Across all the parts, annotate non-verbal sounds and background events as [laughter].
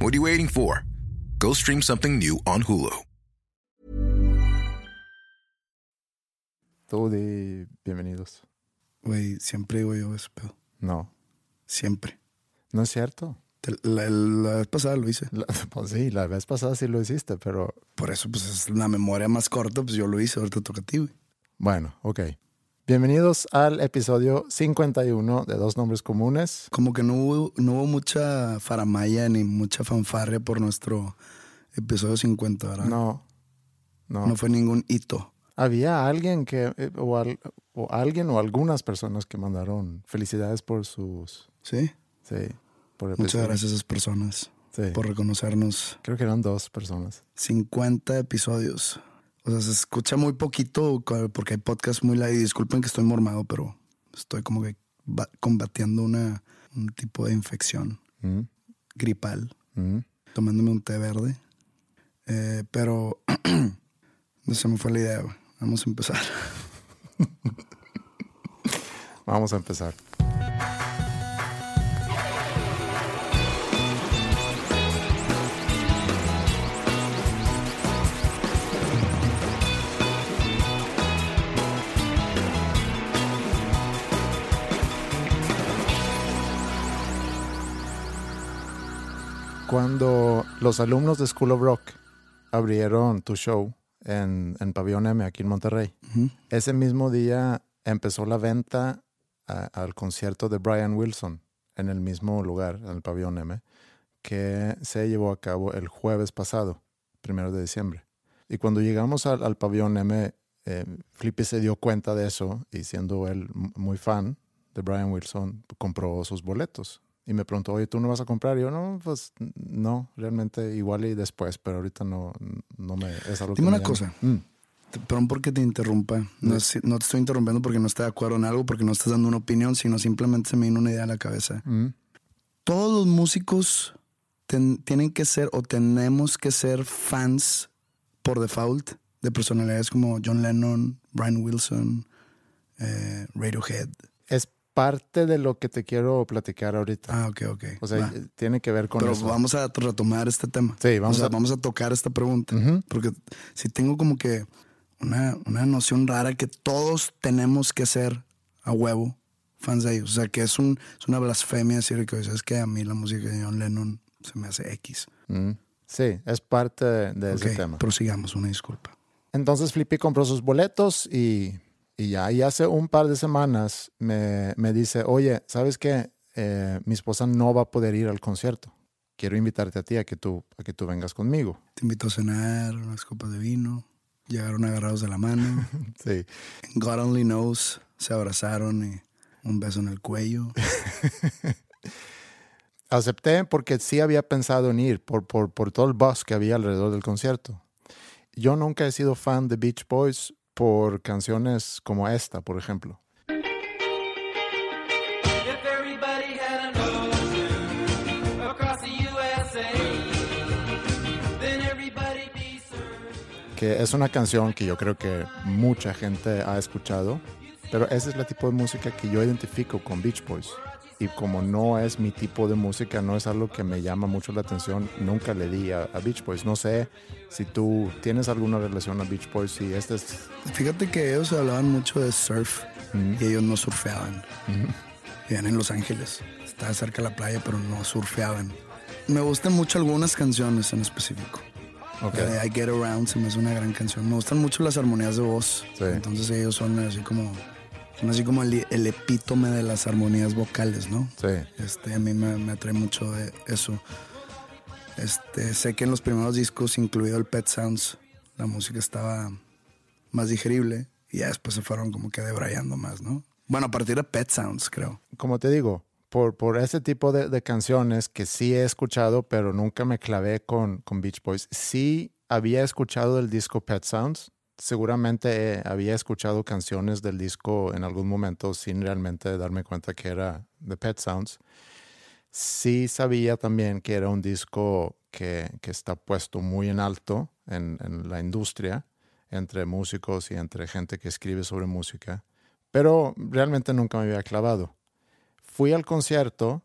what are you waiting for? Go stream something new on Hulu. Tú di bienvenidos. Güey, siempre digo yo eso, pero No, siempre. no es cierto. Te- La, la vez pasada lo hice. La- [laughs] pues sí, la vez pasada sí lo hiciste, pero Por eso, pues es la memoria más corta, pues yo lo hice, ahorita toca a ti, güey. bueno, ok. Bienvenidos al episodio 51 de Dos Nombres Comunes. Como que no hubo, no hubo mucha faramaya ni mucha fanfarria por nuestro episodio 50, ¿verdad? No, no. No fue ningún hito. Había alguien que, eh, o, al- o alguien o algunas personas que mandaron felicidades por sus, ¿Sí? sí, por el Muchas gracias a esas personas Sí. por reconocernos. Creo que eran dos personas. 50 episodios. O sea, se escucha muy poquito porque hay podcast muy light. Y disculpen que estoy mormado, pero estoy como que ba- combatiendo una, un tipo de infección Mm, gripal, mm. tomándome un té verde. Eh, pero no [clears throat] se me fue la idea. Vamos a empezar. [laughs] Vamos a empezar. Cuando los alumnos de School of Rock abrieron tu show en, en Pabellón M aquí en Monterrey, ese mismo día empezó la venta a- al concierto de Brian Wilson en el mismo lugar, en el pabellón M, que se llevó a cabo el jueves pasado, primero de diciembre. Y cuando llegamos al, al pabellón M, eh, Flippy se dio cuenta de eso y siendo él muy fan de Brian Wilson, compró sus boletos. Y me preguntó, oye, ¿tú no vas a comprar? Y yo, no, pues no, realmente igual y después, pero ahorita no, no me... Es algo que Dime me una cosa. Mm. Perdón porque te interrumpa. No, es- no te estoy interrumpiendo porque no estoy de acuerdo en algo, porque no estás dando una opinión, sino simplemente se me vino una idea a la cabeza. Mm. todos los músicos ten- tienen que ser o tenemos que ser fans por default de personalidades como John Lennon, Brian Wilson, eh, Radiohead. Parte de lo que te quiero platicar ahorita. Ah, ok, ok. o sea, Va. eh, tiene que ver con Pero eso. vamos a retomar este tema. Sí, vamos o sea, a- vamos a tocar esta pregunta. Porque si tengo como que una, una noción rara que todos tenemos que ser a huevo fans de ellos. O sea, que es, un, es una blasfemia decir que es que a mí la música de John Lennon se me hace X. Mm. Sí, es parte de, de ese tema. prosigamos, una disculpa. Entonces Flippy compró sus boletos y, y ya. Y hace un par de semanas me, me dice, oye, ¿sabes qué? Eh, mi esposa no va a poder ir al concierto. Quiero invitarte a ti a que tú, a que tú vengas conmigo. Te invito a cenar, unas copas de vino. Llegaron agarrados de la mano. [laughs] Sí. God only knows. Se abrazaron y un beso en el cuello. [laughs] Acepté porque sí había pensado en ir por, por, por todo el buzz que había alrededor del concierto. Yo nunca he sido fan de Beach Boys por canciones como esta, por ejemplo. que es una canción que yo creo que mucha gente ha escuchado, pero ese es el tipo de música que yo identifico con Beach Boys. Y como no es mi tipo de música, no es algo que me llama mucho la atención, nunca le di a, Beach Boys. No sé si tú tienes alguna relación a Beach Boys y este es... Fíjate que ellos hablaban mucho de surf y ellos no surfeaban. Vivían en Los Ángeles, estaba cerca de la playa, pero no surfeaban. Me gustan mucho algunas canciones en específico. Okay. I Get Around se me hace una gran canción. Me gustan mucho las armonías de voz. Entonces ellos son así como son así como el, epítome de las armonías vocales, ¿no? Sí. Este, a mí me, atrae mucho eso. Este, sé que en los primeros discos, incluido el Pet Sounds, la música estaba más digerible y ya después se fueron como que debrayando más, ¿no? Bueno, a partir de Pet Sounds, creo. Como te digo, por, por ese tipo de, canciones que sí he escuchado, pero nunca me clavé con, con Beach Boys. Sí había escuchado el disco Pet Sounds. Seguramente había escuchado canciones del disco en algún momento sin realmente darme cuenta que era The Pet Sounds. Sí sabía también que era un disco que, que está puesto muy en alto en, en la industria, entre músicos y entre gente que escribe sobre música, pero realmente nunca me había clavado fui al concierto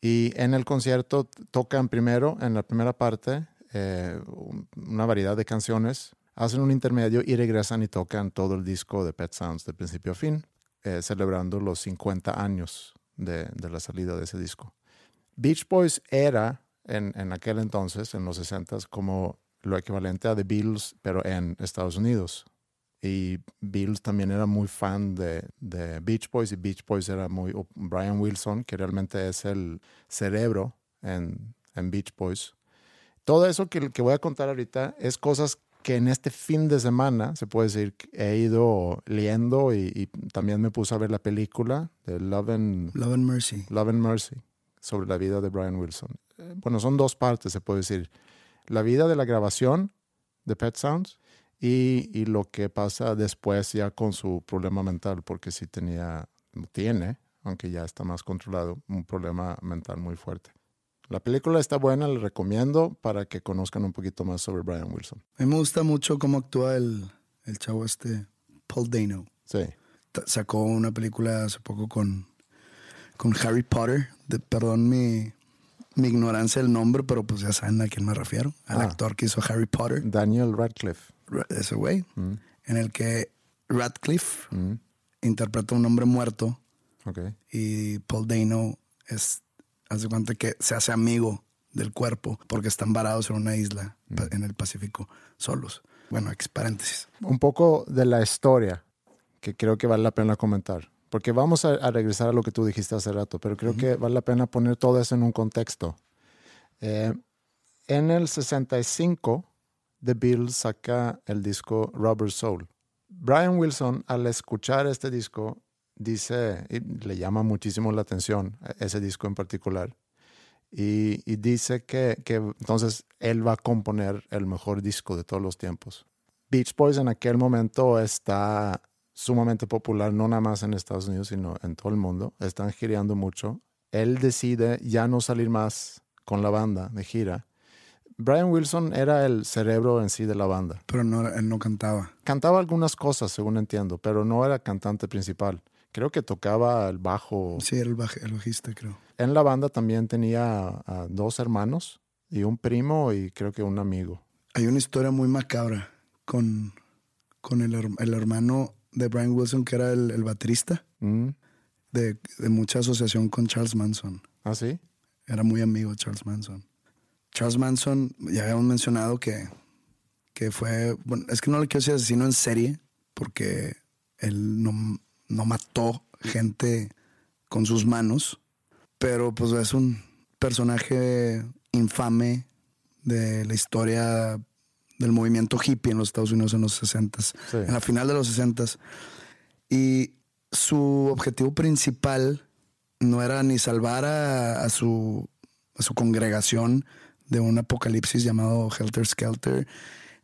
y en el concierto tocan primero, en la primera parte, eh, una variedad de canciones, hacen un intermedio y regresan y tocan todo el disco de Pet Sounds de principio a fin, eh, celebrando los 50 años de, la salida de ese disco. Beach Boys era en, en aquel entonces, en los 60 como lo equivalente a The Beatles, pero en Estados Unidos. Y Bills también era muy fan de, de, Beach Boys y Beach Boys era muy... Brian Wilson, que realmente es el cerebro en, en Beach Boys. Todo eso que, que voy a contar ahorita es cosas que en este fin de semana, se puede decir, he ido leyendo y, también me puse a ver la película de Love and, Love and Mercy. Love and Mercy, sobre la vida de Brian Wilson. Eh, bueno, son dos partes, se puede decir. La vida de la grabación de Pet Sounds y, lo que pasa después ya con su problema mental, porque sí tenía, tiene, aunque ya está más controlado, un problema mental muy fuerte. La película está buena, le recomiendo para que conozcan un poquito más sobre Brian Wilson. A mí me gusta mucho cómo actúa el, el chavo este, Paul Dano. Sí. Sacó una película hace poco con, con Harry Potter. De, perdón mi, mi ignorancia del nombre, pero pues ya saben a quién me refiero. Al ah. actor que hizo Harry Potter. Daniel Radcliffe ese güey, mm. en el que Radcliffe mm. interpreta a un hombre muerto y Paul Dano es, hace cuenta que se hace amigo del cuerpo porque están varados en una isla mm. en el Pacífico solos. Bueno, ex paréntesis. Un poco de la historia que creo que vale la pena comentar. Porque vamos a, regresar a lo que tú dijiste hace rato, pero creo que vale la pena poner todo eso en un contexto. Eh, en el 65, The Beatles saca el disco Rubber Soul. Brian Wilson, al escuchar este disco, dice, y le llama muchísimo la atención ese disco en particular, y, dice que, que, entonces él va a componer el mejor disco de todos los tiempos. Beach Boys en aquel momento está sumamente popular, no nada más en Estados Unidos, sino en todo el mundo. Están girando mucho. Él decide ya no salir más con la banda de gira Brian Wilson era el cerebro en sí de la banda. Pero no, él no cantaba. Cantaba algunas cosas, según entiendo, pero no era cantante principal. Creo que tocaba el bajo. Sí, era el, bajista, creo. En la banda también tenía dos hermanos y un primo y creo que un amigo. Hay una historia muy macabra con, con el, hermano de Brian Wilson, que era el, baterista, mm. de, de mucha asociación con Charles Manson. ¿Ah, sí? Era muy amigo de Charles Manson. Charles Manson, ya habíamos mencionado que, que fue, bueno, es que no le quiero decir asesino en serie, porque él no, no mató gente con sus manos, pero pues es un personaje infame de la historia del movimiento hippie en los Estados Unidos en los 60 en la final de los 60 Y su objetivo principal no era ni salvar a, su, a su congregación de un apocalipsis llamado Helter Skelter,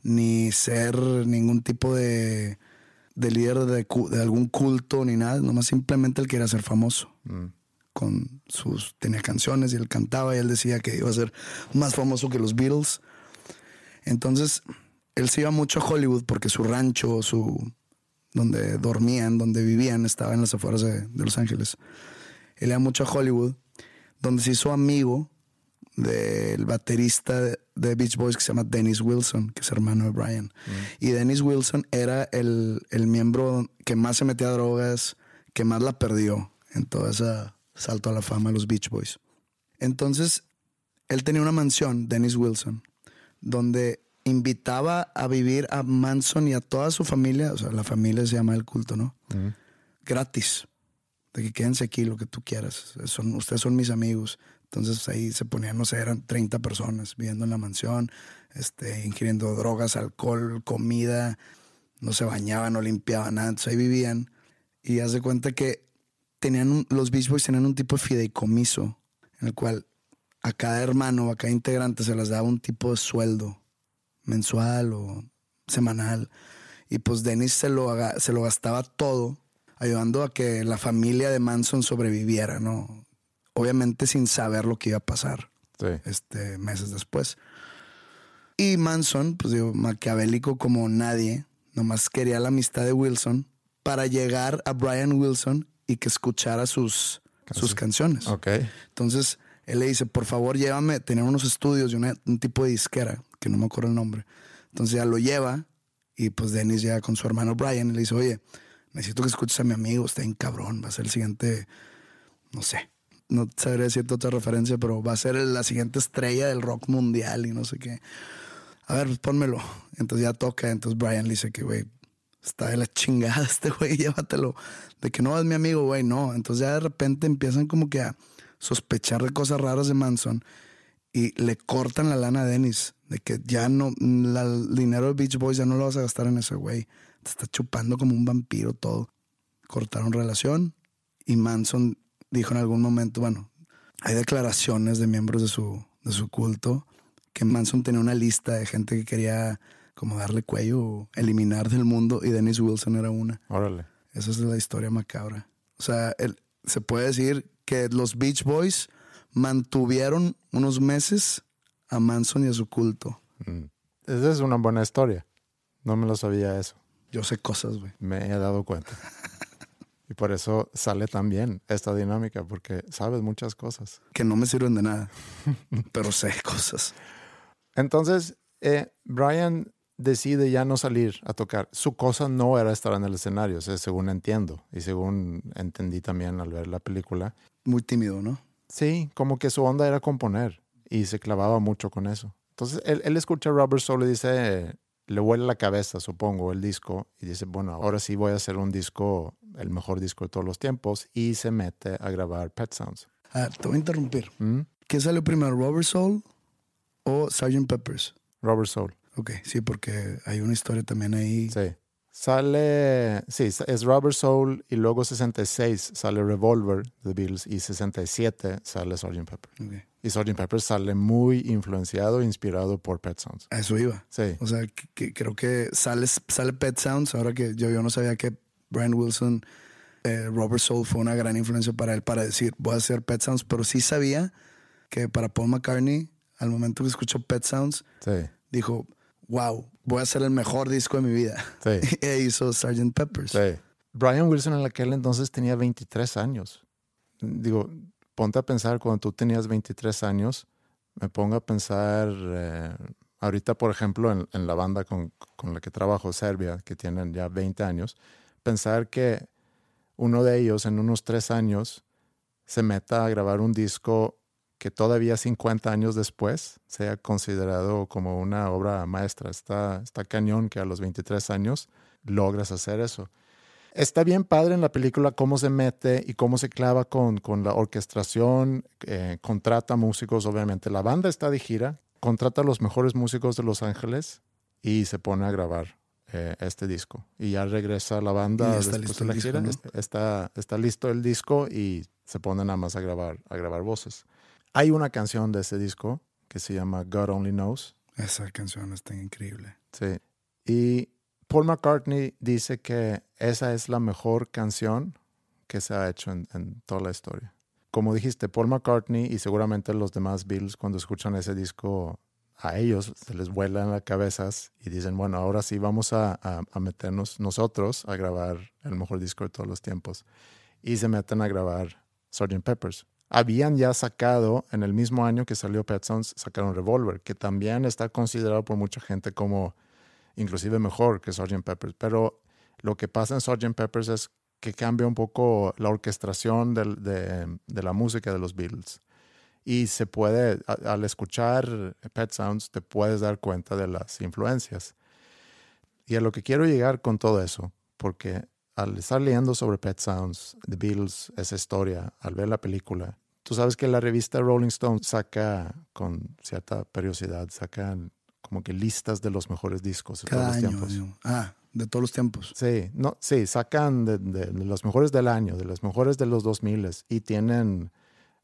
ni ser ningún tipo de, líder de, algún culto ni nada, nomás simplemente él quería ser famoso. Mm. Con sus, tenía canciones y él cantaba y él decía que iba a ser más famoso que los Beatles. Entonces, él se iba mucho a Hollywood porque su rancho, su donde dormían, donde vivían, estaba en las afueras de, de Los Ángeles. Él iba mucho a Hollywood, donde se hizo amigo del baterista de, Beach Boys que se llama Dennis Wilson, que es hermano de Brian. Y Dennis Wilson era el, el miembro que más se metía a drogas, que más la perdió en todo ese salto a la fama de los Beach Boys. Entonces, él tenía una mansión, Dennis Wilson, donde invitaba a vivir a Manson y a toda su familia, o sea, la familia se llama el culto, ¿no? Gratis. De que quédense aquí lo que tú quieras. Son, ustedes son mis amigos. Entonces ahí se ponían, no sé, eran 30 personas viviendo en la mansión, este, ingiriendo drogas, alcohol, comida, no se bañaban, no limpiaban nada. Entonces ahí vivían. Y haz de cuenta que tenían los Beach Boys tenían un tipo de fideicomiso en el cual a cada hermano a cada integrante se les daba un tipo de sueldo mensual o semanal. Y pues Dennis se lo, se lo gastaba todo ayudando a que la familia de Manson sobreviviera, ¿no? Obviamente sin saber lo que iba a pasar Sí. este, meses después. Y Manson, pues digo, maquiavélico como nadie, nomás quería la amistad de Wilson para llegar a Brian Wilson y que escuchara sus, sus canciones. Ok. Entonces él le dice, por favor, llévame, tenía unos estudios de una- un tipo de disquera, que no me acuerdo el nombre. Entonces ya lo lleva y pues Dennis llega con su hermano Brian y le dice, oye, necesito que escuches a mi amigo, está en cabrón, va a ser el siguiente, no sé, no sabré decirte otra referencia, pero va a ser la siguiente estrella del rock mundial y no sé qué. A ver, pues pónmelo. Entonces ya toca, entonces Brian le dice que, güey, está de la chingada [laughs] este güey, llévatelo. De que no es mi amigo, güey, no. Entonces ya de repente empiezan como que a sospechar de cosas raras de Manson y le cortan la lana a Dennis. De que ya no, la- el dinero de Beach Boys ya no lo vas a gastar en ese güey. Te está chupando como un vampiro todo. Cortaron relación y Manson dijo en algún momento, bueno, hay declaraciones de miembros de su, de su culto que Manson tenía una lista de gente que quería como darle cuello o eliminar del mundo y Dennis Wilson era una. Órale. Esa es la historia macabra. O sea, el- se puede decir que los Beach Boys mantuvieron unos meses a Manson y a su culto. Mm. Esa es una buena historia. No me lo sabía eso. Yo sé cosas, güey. Me he dado cuenta. [laughs] y por eso sale tan bien esta dinámica, porque sabes muchas cosas. Que no me sirven de nada. [laughs] pero sé cosas. Entonces, eh, Brian decide ya no salir a tocar. Su cosa no era estar en el escenario, o sea, según entiendo y según entendí también al ver la película. Muy tímido, ¿no? Sí, como que su onda era componer y se clavaba mucho con eso. Entonces, él, él escucha a Robert Soul y dice, le huele la cabeza, supongo, el disco, y dice, bueno, ahora sí voy a hacer un disco, el mejor disco de todos los tiempos, y se mete a grabar Pet Sounds. Ah, te voy a interrumpir. ¿Mm? ¿Qué salió primero, Robert Soul o Sgt. Peppers? Robert Soul. Ok, sí, porque hay una historia también ahí. Sí. Sale, sí, es Robert Soul y luego 66 sale Revolver de Beatles y 67 sale Sgt. Pepper. Ok. Y Sgt. Pepper sale muy influenciado, inspirado por Pet Sounds. A eso iba. Sí, O sea, que, que creo que sale, sale Pet Sounds, ahora que yo, yo no sabía que Brian Wilson, eh, Robert Soul fue una gran influencia para él para decir, voy a hacer Pet Sounds, pero sí sabía que para Paul McCartney, al momento que escuchó Pet Sounds, sí, dijo, wow, voy a hacer el mejor disco de mi vida. sí. [laughs] e hizo Sgt. Peppers. Sí. Brian Wilson en aquel entonces tenía 23 años. Digo, ponte a pensar cuando tú tenías 23 años, me pongo a pensar eh, ahorita, por ejemplo, en, la banda con, con la que trabajo, Serbia, que tienen ya 20 años, pensar que uno de ellos en unos tres años se meta a grabar un disco que todavía 50 años después sea considerado como una obra maestra. Está, está cañón que a los 23 años logras hacer eso. Está bien padre en la película cómo se mete y cómo se clava con, con la orquestación, eh, contrata músicos, obviamente. La banda está de gira, contrata a los mejores músicos de Los Ángeles y se pone a grabar eh, este disco. Y ya regresa la banda está listo de la el disco, gira. ¿no? Está- está, está listo el disco y se pone nada más a grabar, a grabar voces. Hay una canción de ese disco que se llama God Only Knows. Esa canción está increíble. Sí. Y Paul McCartney dice que esa es la mejor canción que se ha hecho en, toda la historia. Como dijiste, Paul McCartney y seguramente los demás Beatles cuando escuchan ese disco a ellos se les vuelan las cabezas y dicen, bueno, ahora sí vamos a, a, meternos nosotros a grabar el mejor disco de todos los tiempos. Y se meten a grabar Sgt. Peppers. Habían ya sacado, en el mismo año que salió Pet Sounds, sacaron Revolver, que también está considerado por mucha gente como inclusive mejor que Sgt. Peppers. Pero lo que pasa en Sgt. Peppers es que cambia un poco la orquestación de, la música de los Beatles y se puede, al escuchar Pet Sounds, te puedes dar cuenta de las influencias. Y a lo que quiero llegar con todo eso, porque al estar leyendo sobre Pet Sounds, The Beatles, esa historia, al ver la película, tú sabes que la revista Rolling Stone saca con cierta periodicidad, sacan como que listas de los mejores discos de todos los tiempos. Ah, de todos los tiempos. Sí, no, sí, sacan de, de, los mejores del año, de los mejores de los 2000 y tienen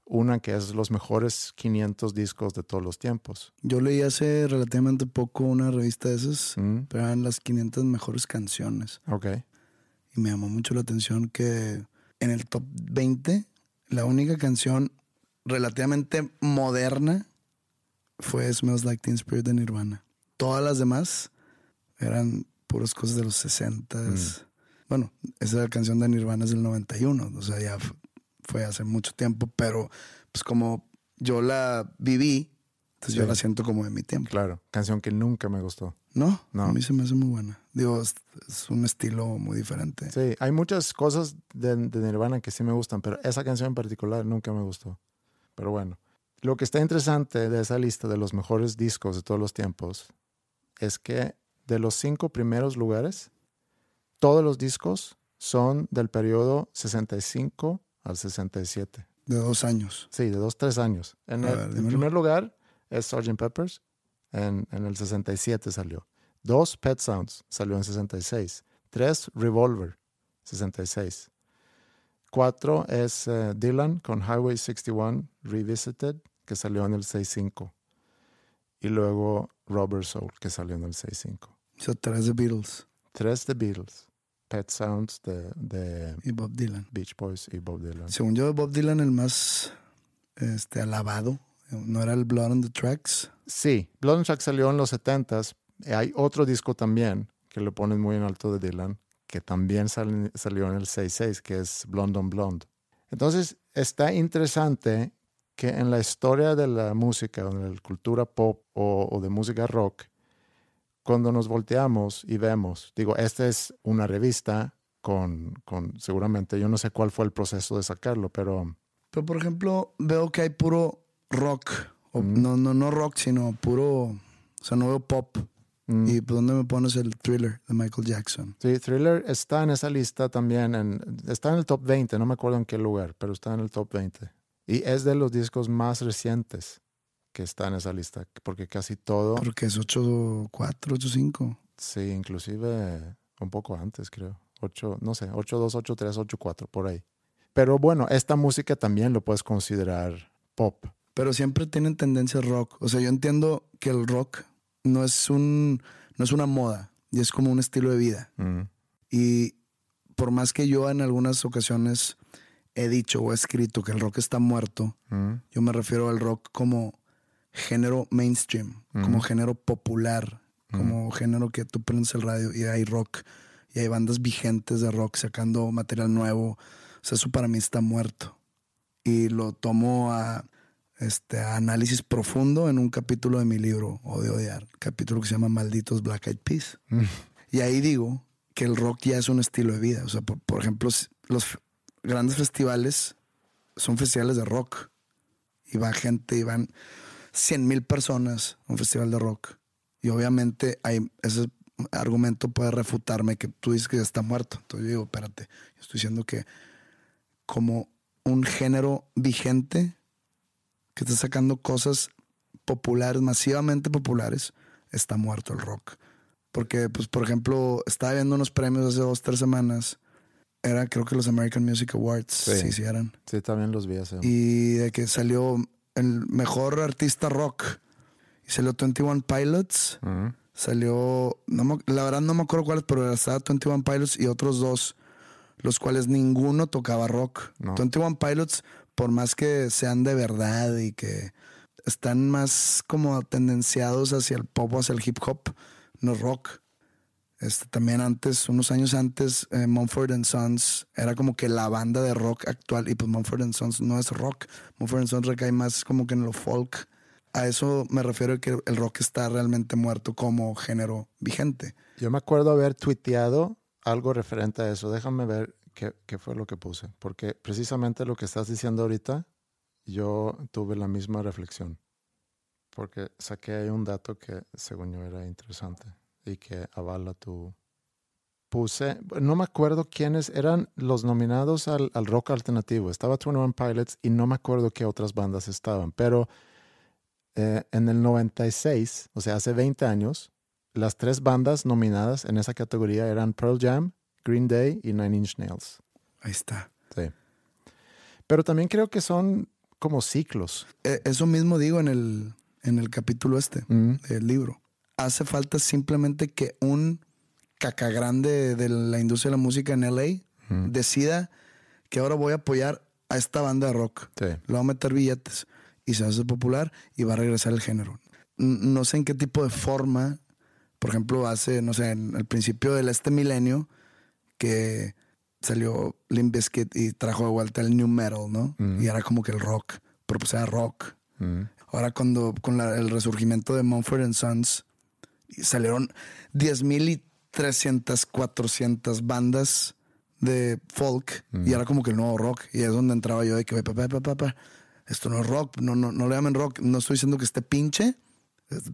una que es los mejores 500 discos de todos los tiempos. Yo leí hace relativamente poco una revista de esas, mm. pero eran las 500 mejores canciones. Ok. Y me llamó mucho la atención que en el top 20, la única canción relativamente moderna fue Smells Like Teen Spirit de Nirvana. Todas las demás eran puras cosas de los 60 mm. Bueno, esa la canción de Nirvana es del 91, o sea, ya fue hace mucho tiempo, pero pues como yo la viví, entonces yo la siento como de mi tiempo. Claro, canción que nunca me gustó. No, no. a mí se me hace muy buena. Digo, es, un estilo muy diferente. Sí, hay muchas cosas de, Nirvana que sí me gustan, pero esa canción en particular nunca me gustó. Pero bueno, lo que está interesante de esa lista de los mejores discos de todos los tiempos es que de los cinco primeros lugares, todos los discos son del periodo 65 al 67. De dos años. Sí, de dos, tres años. En, el, primer lugar es Sgt. Peppers, en, en, el 67 salió. Dos, Pet Sounds, salió en 66. Tres, Revolver, 66. Cuatro es eh, Dylan con Highway 61 Revisited, que salió en el 65. Y luego Robert Soul, que salió en el 65. So, tres de Beatles. Tres de Beatles. Pet Sounds de, y Bob Dylan. Beach Boys y Bob Dylan. Según yo, Bob Dylan el más este, alabado. ¿No era el Blood on the Tracks? Sí, Blood on the Tracks salió en los 70s. Hay otro disco también que lo ponen muy en alto de Dylan, que también salió en el 66, que es Blonde on Blonde. Entonces, está interesante que en la historia de la música, en la cultura pop o de música rock, cuando nos volteamos y vemos, digo, esta es una revista con, con, seguramente, yo no sé cuál fue el proceso de sacarlo, pero... Pero, por ejemplo, veo que hay puro rock, o, no, no, no rock, sino puro, o sea, no veo pop. ¿Y por dónde me pones el thriller de Michael Jackson? Sí, thriller está en esa lista también, en, está en el top 20, no me acuerdo en qué lugar, pero está en el top 20. Y es de los discos más recientes que está en esa lista, porque casi todo... Porque es 8.4, 8.5. Sí, inclusive un poco antes, creo. 8, no sé, 8.2, 8.3, 8.4, por ahí. Pero bueno, esta música también lo puedes considerar pop. Pero siempre tienen tendencia rock. O sea, yo entiendo que el rock no es, un, no es una moda, y es como un estilo de vida. Mm. Y por más que yo en algunas ocasiones he dicho o he escrito que el rock está muerto, mm. yo me refiero al rock como género mainstream, como género popular, como género que tú prendes el radio y hay rock y hay bandas vigentes de rock sacando material nuevo. O sea, eso para mí está muerto. Y lo tomo a, este, análisis profundo en un capítulo de mi libro, Odio Odiar, capítulo que se llama Malditos Black Eyed Peas. Y ahí digo que el rock ya es un estilo de vida. O sea, por, por ejemplo, los grandes festivales son festivales de rock. Y va gente y van 100 mil personas un festival de rock. Y obviamente hay, ese argumento puede refutarme que tú dices que ya está muerto. Entonces yo digo, espérate, yo estoy diciendo que como un género vigente que está sacando cosas populares, masivamente populares, está muerto el rock. Porque, pues, por ejemplo, estaba viendo unos premios hace dos, tres semanas. Era, creo que los American Music Awards, sí, sí, eran. Sí, también los vi hace. Y de que salió el mejor artista rock. Y salió 21 Pilots. Salió, no la verdad no me acuerdo cuáles, pero estaba 21 Pilots y otros dos, los cuales ninguno tocaba rock. 21 Pilots, por más que sean de verdad y que están más como tendenciados hacia el pop o hacia el hip hop, no rock. Este, también antes, unos años antes, eh, Mumford and Sons era como que la banda de rock actual y pues Mumford and Sons no es rock. Mumford and Sons recae más como que en lo folk. A eso me refiero que el rock está realmente muerto como género vigente. Yo me acuerdo haber tuiteado algo referente a eso. Déjame ver qué, qué fue lo que puse. Porque precisamente lo que estás diciendo ahorita, yo tuve la misma reflexión. Porque saqué ahí un dato que según yo era interesante y que avala tu... Puse, no me acuerdo quiénes eran los nominados al, al rock alternativo. Estaba 21 Pilots y no me acuerdo qué otras bandas estaban, pero eh, en el 96, o sea, hace 20 años, las tres bandas nominadas en esa categoría eran Pearl Jam, Green Day y Nine Inch Nails. Ahí está. Sí. Pero también creo que son como ciclos. Eh, eso mismo digo en el, en el capítulo este Mm. del libro. Hace falta simplemente que un caca grande de la industria de la música en LA Mm. decida que ahora voy a apoyar a esta banda de rock. Sí. Le voy a meter billetes y se hace popular y va a regresar el género. No sé en qué tipo de forma, por ejemplo, hace, no sé, en el principio de este milenio, que salió Limp Bizkit y trajo de vuelta el new metal, ¿no? Y era como que el rock, pero pues era rock. Mm. Ahora cuando con la- el resurgimiento de Mumford and Sons y salieron 10.000 y 300, 400 bandas de folk y era como que el nuevo rock y es donde entraba yo de que "Pa, pa, pa, pa, pa, esto no es rock, no, no, no le llamen rock, no estoy diciendo que esté pinche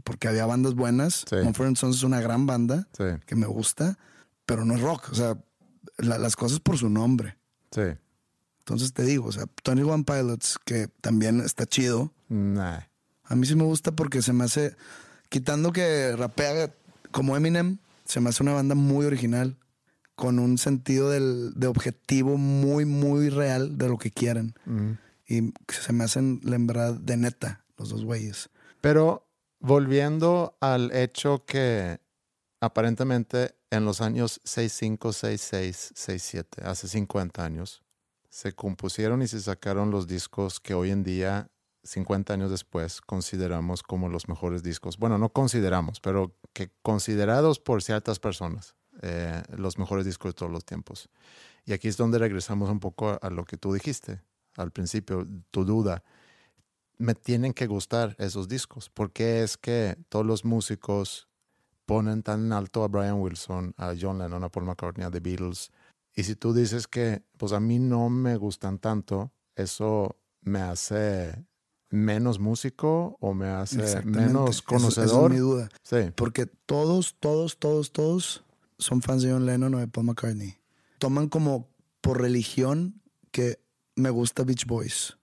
porque había bandas buenas, Sí. And Sons es una gran banda Sí, que me gusta, pero no es rock, o sea, la- las cosas por su nombre. sí. Entonces te digo, o sea, Tony One Pilots, que también está chido, Nah. a mí sí me gusta porque se me hace, quitando que rapea como Eminem, se me hace una banda muy original, con un sentido del, de objetivo muy, muy real de lo que quieren. Y se me hacen, verdad, de neta, los dos güeyes. Pero volviendo al hecho que aparentemente en los años 65, 66, 67, hace 50 años, se compusieron y se sacaron los discos que hoy en día, 50 años después, consideramos como los mejores discos. Bueno, no consideramos, pero que considerados por ciertas personas, eh, los mejores discos de todos los tiempos. Y aquí es donde regresamos un poco a, a lo que tú dijiste al principio, tu duda me tienen que gustar esos discos. porque es que todos los músicos ponen tan alto a Brian Wilson, a John Lennon, a Paul McCartney, a The Beatles? Y si tú dices que, pues a mí no me gustan tanto, eso me hace menos músico o me hace menos Eso- esa es conocedor. mi duda. sí, Porque todos, todos, todos, todos son fans de John Lennon o de Paul McCartney. Toman como por religión que me gusta Beach Boys.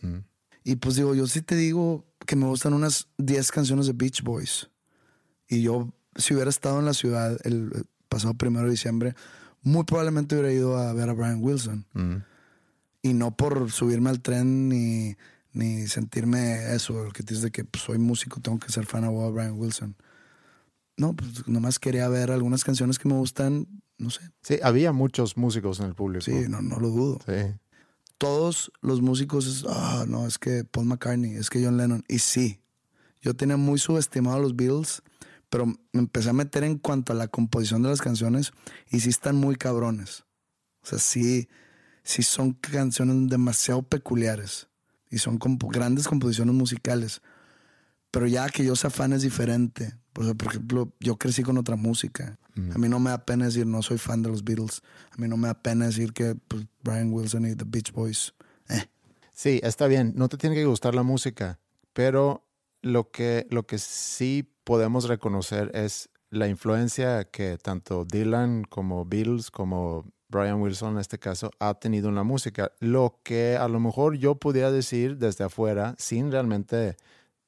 Mm. Y pues digo, yo sí te digo que me gustan unas 10 canciones de Beach Boys. Y yo, si hubiera estado en la ciudad el pasado primero de diciembre, muy probablemente hubiera ido a ver a Brian Wilson. Mm. Y no por subirme al tren ni, ni sentirme eso, que dices de que pues, soy músico, tengo que ser fan de Brian Wilson. No, pues nomás quería ver algunas canciones que me gustan, no sé. Sí, había muchos músicos en el público. Sí, no, no lo dudo. Sí. Todos los músicos es, ah, no, es que Paul McCartney, es que John Lennon. Y sí, yo tenía muy subestimado a los Beatles, pero me empecé a meter en cuanto a la composición de las canciones y sí están muy cabrones. O sea, sí, sí son canciones demasiado peculiares y son grandes composiciones musicales. Pero ya que yo sea fan es diferente. O sea, por ejemplo, yo crecí con otra música. A mí no me da pena decir no soy fan de los Beatles. A mí no me da pena decir que pues, Brian Wilson y The Beach Boys. Eh, Sí, está bien, no te tiene que gustar la música, pero lo que, lo que sí podemos reconocer es la influencia que tanto Dylan como Beatles como Brian Wilson en este caso ha tenido en la música. Lo que a lo mejor yo pudiera decir desde afuera sin realmente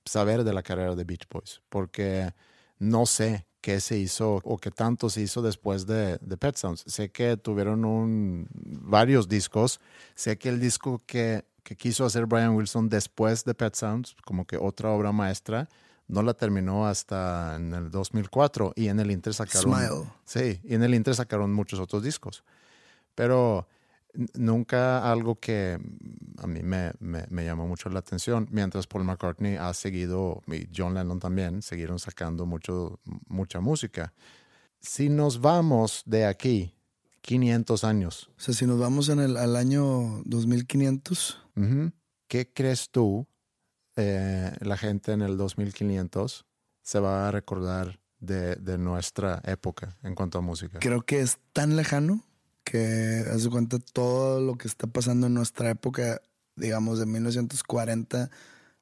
saber de la carrera de Beach Boys, porque no sé qué se hizo o qué tanto se hizo después de, de Pet Sounds. Sé que tuvieron un, varios discos, sé que el disco que, que quiso hacer Brian Wilson después de Pet Sounds, como que otra obra maestra, no la terminó hasta en el 2004 y en el Inter sacaron... Smile. Sí, y en el Inter sacaron muchos otros discos. Pero Nunca algo que a mí me, me- me llamó mucho la atención, mientras Paul McCartney ha seguido, y John Lennon también, siguieron sacando mucho, mucha música. Si nos vamos de aquí 500 años, O sea, si nos vamos en el, al año 2500, Ujú. ¿Qué crees tú, eh, la gente en el 2500 se va a recordar de, de nuestra época en cuanto a música? creo que es tan lejano que haz de cuenta todo lo que está pasando en nuestra época, digamos de 1940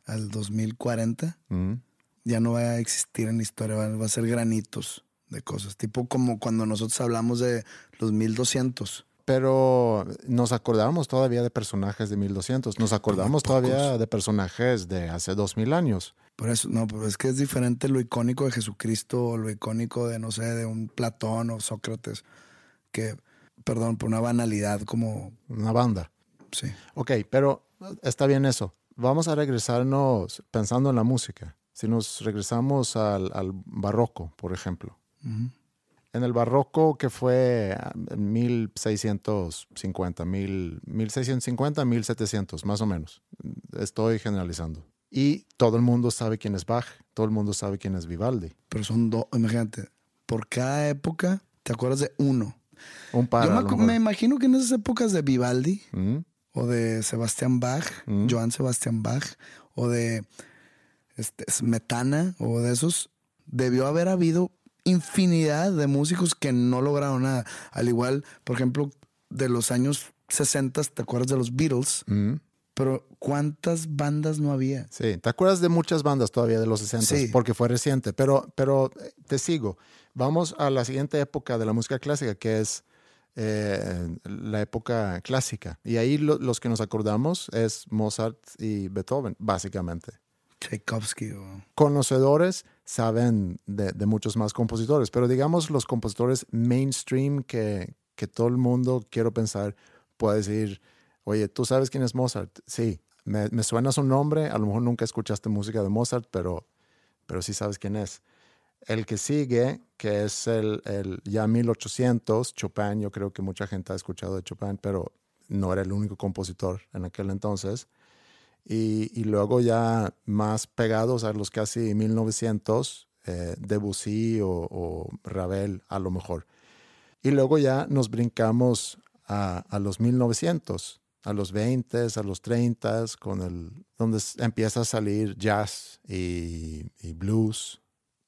al 2040, Ujú. ya no va a existir en la historia, va, va a ser granitos de cosas, tipo como cuando nosotros hablamos de los 1200. Pero nos acordamos todavía de personajes de 1200, nos acordamos todavía de personajes de hace 2000 años. Por eso, no, pero es que es diferente lo icónico de Jesucristo o lo icónico de, no sé, de un Platón o Sócrates, que, perdón, por una banalidad como, Una banda. sí. Ok, pero está bien eso. Vamos a regresarnos pensando en la música. Si nos regresamos al, al barroco, por ejemplo. En el barroco que fue ah, en 1650, mil- 1650, 1700, más o menos. Estoy generalizando. Y todo el mundo sabe quién es Bach, todo el mundo sabe quién es Vivaldi. Pero son dos, imagínate, por cada época te acuerdas de uno. Un par. Yo me, me imagino que en esas épocas de Vivaldi o de Sebastián Bach, Mm. Johann Sebastián Bach, o de este, Smetana, o de esos, debió haber habido infinidad de músicos que no lograron nada. Al igual, por ejemplo, de los años 60, ¿te acuerdas de los Beatles? ¿Mm? Pero ¿cuántas bandas no había? Sí, ¿te acuerdas de muchas bandas todavía de los 60? Sí. Porque fue reciente, pero, pero te sigo. Vamos a la siguiente época de la música clásica, que es eh, la época clásica. Y ahí lo- los que nos acordamos es Mozart y Beethoven, básicamente. Tchaikovsky o... Conocedores saben de, de muchos más compositores, pero digamos los compositores mainstream que, que todo el mundo, quiero pensar, puede decir, oye, ¿tú sabes quién es Mozart? Sí, me, suena su nombre, a lo mejor nunca escuchaste música de Mozart, pero, pero sí sabes quién es. El que sigue, que es el, el ya 1800, Chopin, yo creo que mucha gente ha escuchado de Chopin, pero no era el único compositor en aquel entonces. Y, y luego ya más pegados a los casi 1900, eh, Debussy o, o Ravel a lo mejor. Y luego ya nos brincamos a, a los 1900, a los 20, a los 30, con el, donde empieza a salir jazz y, y blues.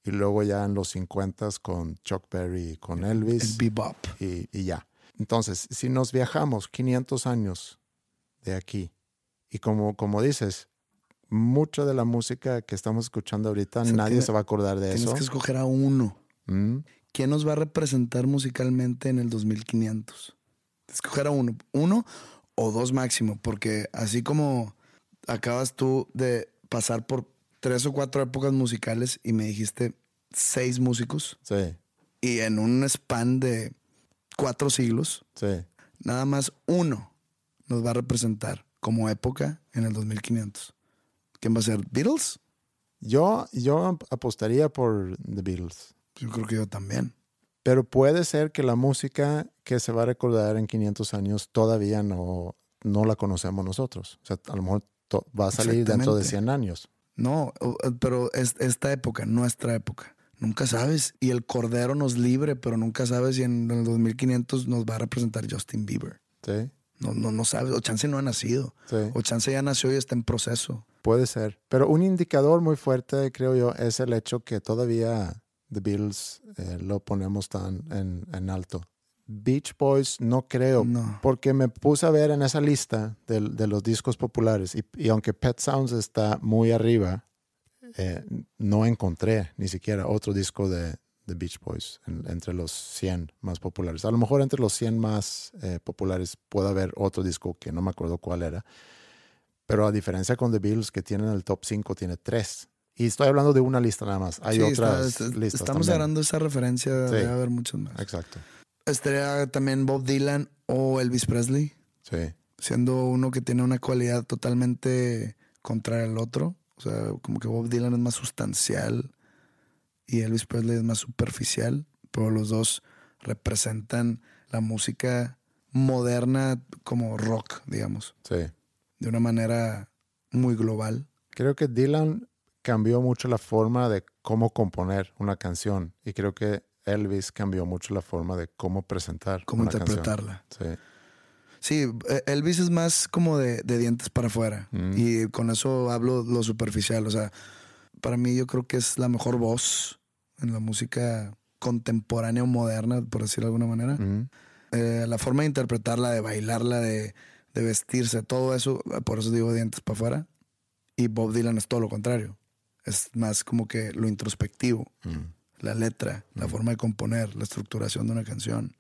Y luego ya en los 50 con Chuck Berry, con Elvis El bebop. y, y ya. Entonces, si nos viajamos 500 años de aquí, y como, como dices, mucha de la música que estamos escuchando ahorita, O sea, nadie tiene- se va a acordar de Tienes eso. que escoger a uno. Mm, ¿Quién nos va a representar musicalmente en el 2500? Escoger a uno. Uno o dos máximo, porque así como acabas tú de pasar por tres o cuatro épocas musicales y me dijiste seis músicos sí, y en un span de cuatro siglos, sí. nada más uno nos va a representar como época en el 2500. ¿Quién va a ser? ¿Beatles? Yo, yo apostaría por The Beatles. Yo creo que yo también. Pero puede ser que la música que se va a recordar en 500 años todavía no, no la conocemos nosotros. O sea, a lo mejor va a salir dentro de Exactamente. 100 años. No, o- pero es esta época, nuestra época. Nunca sabes. Y el Cordero nos libre, pero nunca sabes si en el 2500 nos va a representar Justin Bieber. Sí, No, no, no sabes. O chance no ha nacido. sí. O chance ya nació y está en proceso. Puede ser. Pero un indicador muy fuerte, creo yo, es el hecho que todavía The Beatles eh, lo ponemos tan en, en alto. Beach Boys no creo, No. porque me puse a ver en esa lista de, de los discos populares y, y aunque Pet Sounds está muy arriba, eh, no encontré ni siquiera otro disco de, de Beach Boys en- entre los 100 más populares. A lo mejor entre los 100 más eh, populares puede haber otro disco que no me acuerdo cuál era. Pero a diferencia con The Beatles, que tienen el top 5, tiene tres. Y estoy hablando de una lista nada más. Hay Sí, está- otras está- listas. Estamos agarrando esa referencia. Sí. Debe haber muchos más. Exacto. Estaría también Bob Dylan o Elvis Presley, Sí. siendo uno que tiene una cualidad totalmente contraria al otro. O sea, como que Bob Dylan es más sustancial y Elvis Presley es más superficial, pero los dos representan la música moderna como rock, digamos, Sí. de una manera muy global. Creo que Dylan cambió mucho la forma de cómo componer una canción y creo que Elvis cambió mucho la forma de cómo presentar Cómo una canción. interpretarla. Sí. Sí, eh, Elvis es más como de, de dientes para afuera. Mm. Y con eso hablo lo superficial. O sea, para mí yo creo que es la mejor voz en la música contemporánea o moderna, por decirlo de alguna manera. Ujú. Eh, la forma de interpretarla, de bailarla, de, de vestirse, todo eso, por eso digo dientes para afuera. Y Bob Dylan es todo lo contrario. Es más como que lo introspectivo, Mm. la letra, la forma de componer, la estructuración de una canción.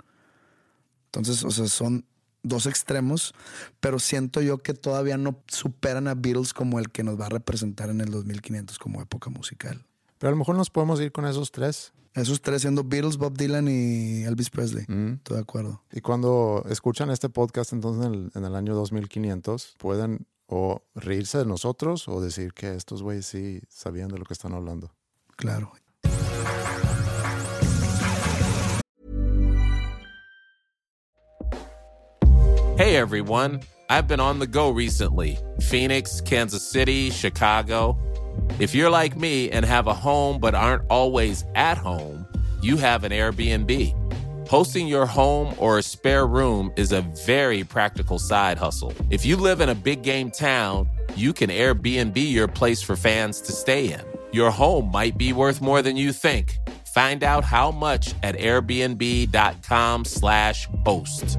Entonces, o sea, son dos extremos, pero siento yo que todavía no superan a Beatles como el que nos va a representar en el 2500 como época musical. Pero a lo mejor nos podemos ir con esos tres. Esos tres siendo Beatles, Bob Dylan y Elvis Presley. Mm. Estoy de acuerdo. Y cuando escuchan este podcast entonces en el, en el año 2500, pueden o reírse de nosotros o decir que estos güeyes sí sabían de lo que están hablando. Claro. Hey everyone, I've been on the go recently Phoenix, Kansas City, Chicago. If you're like me and have a home but aren't always at home, you have an Airbnb. Hosting your home or a spare room is a very practical side hustle. If you live in a big game town, you can Airbnb your place for fans to stay in. Your home might be worth more than you think. Find out how much at airbnb.com/slash host.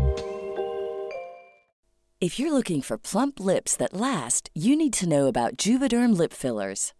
If you're looking for plump lips that last, you need to know about Juvederm lip fillers.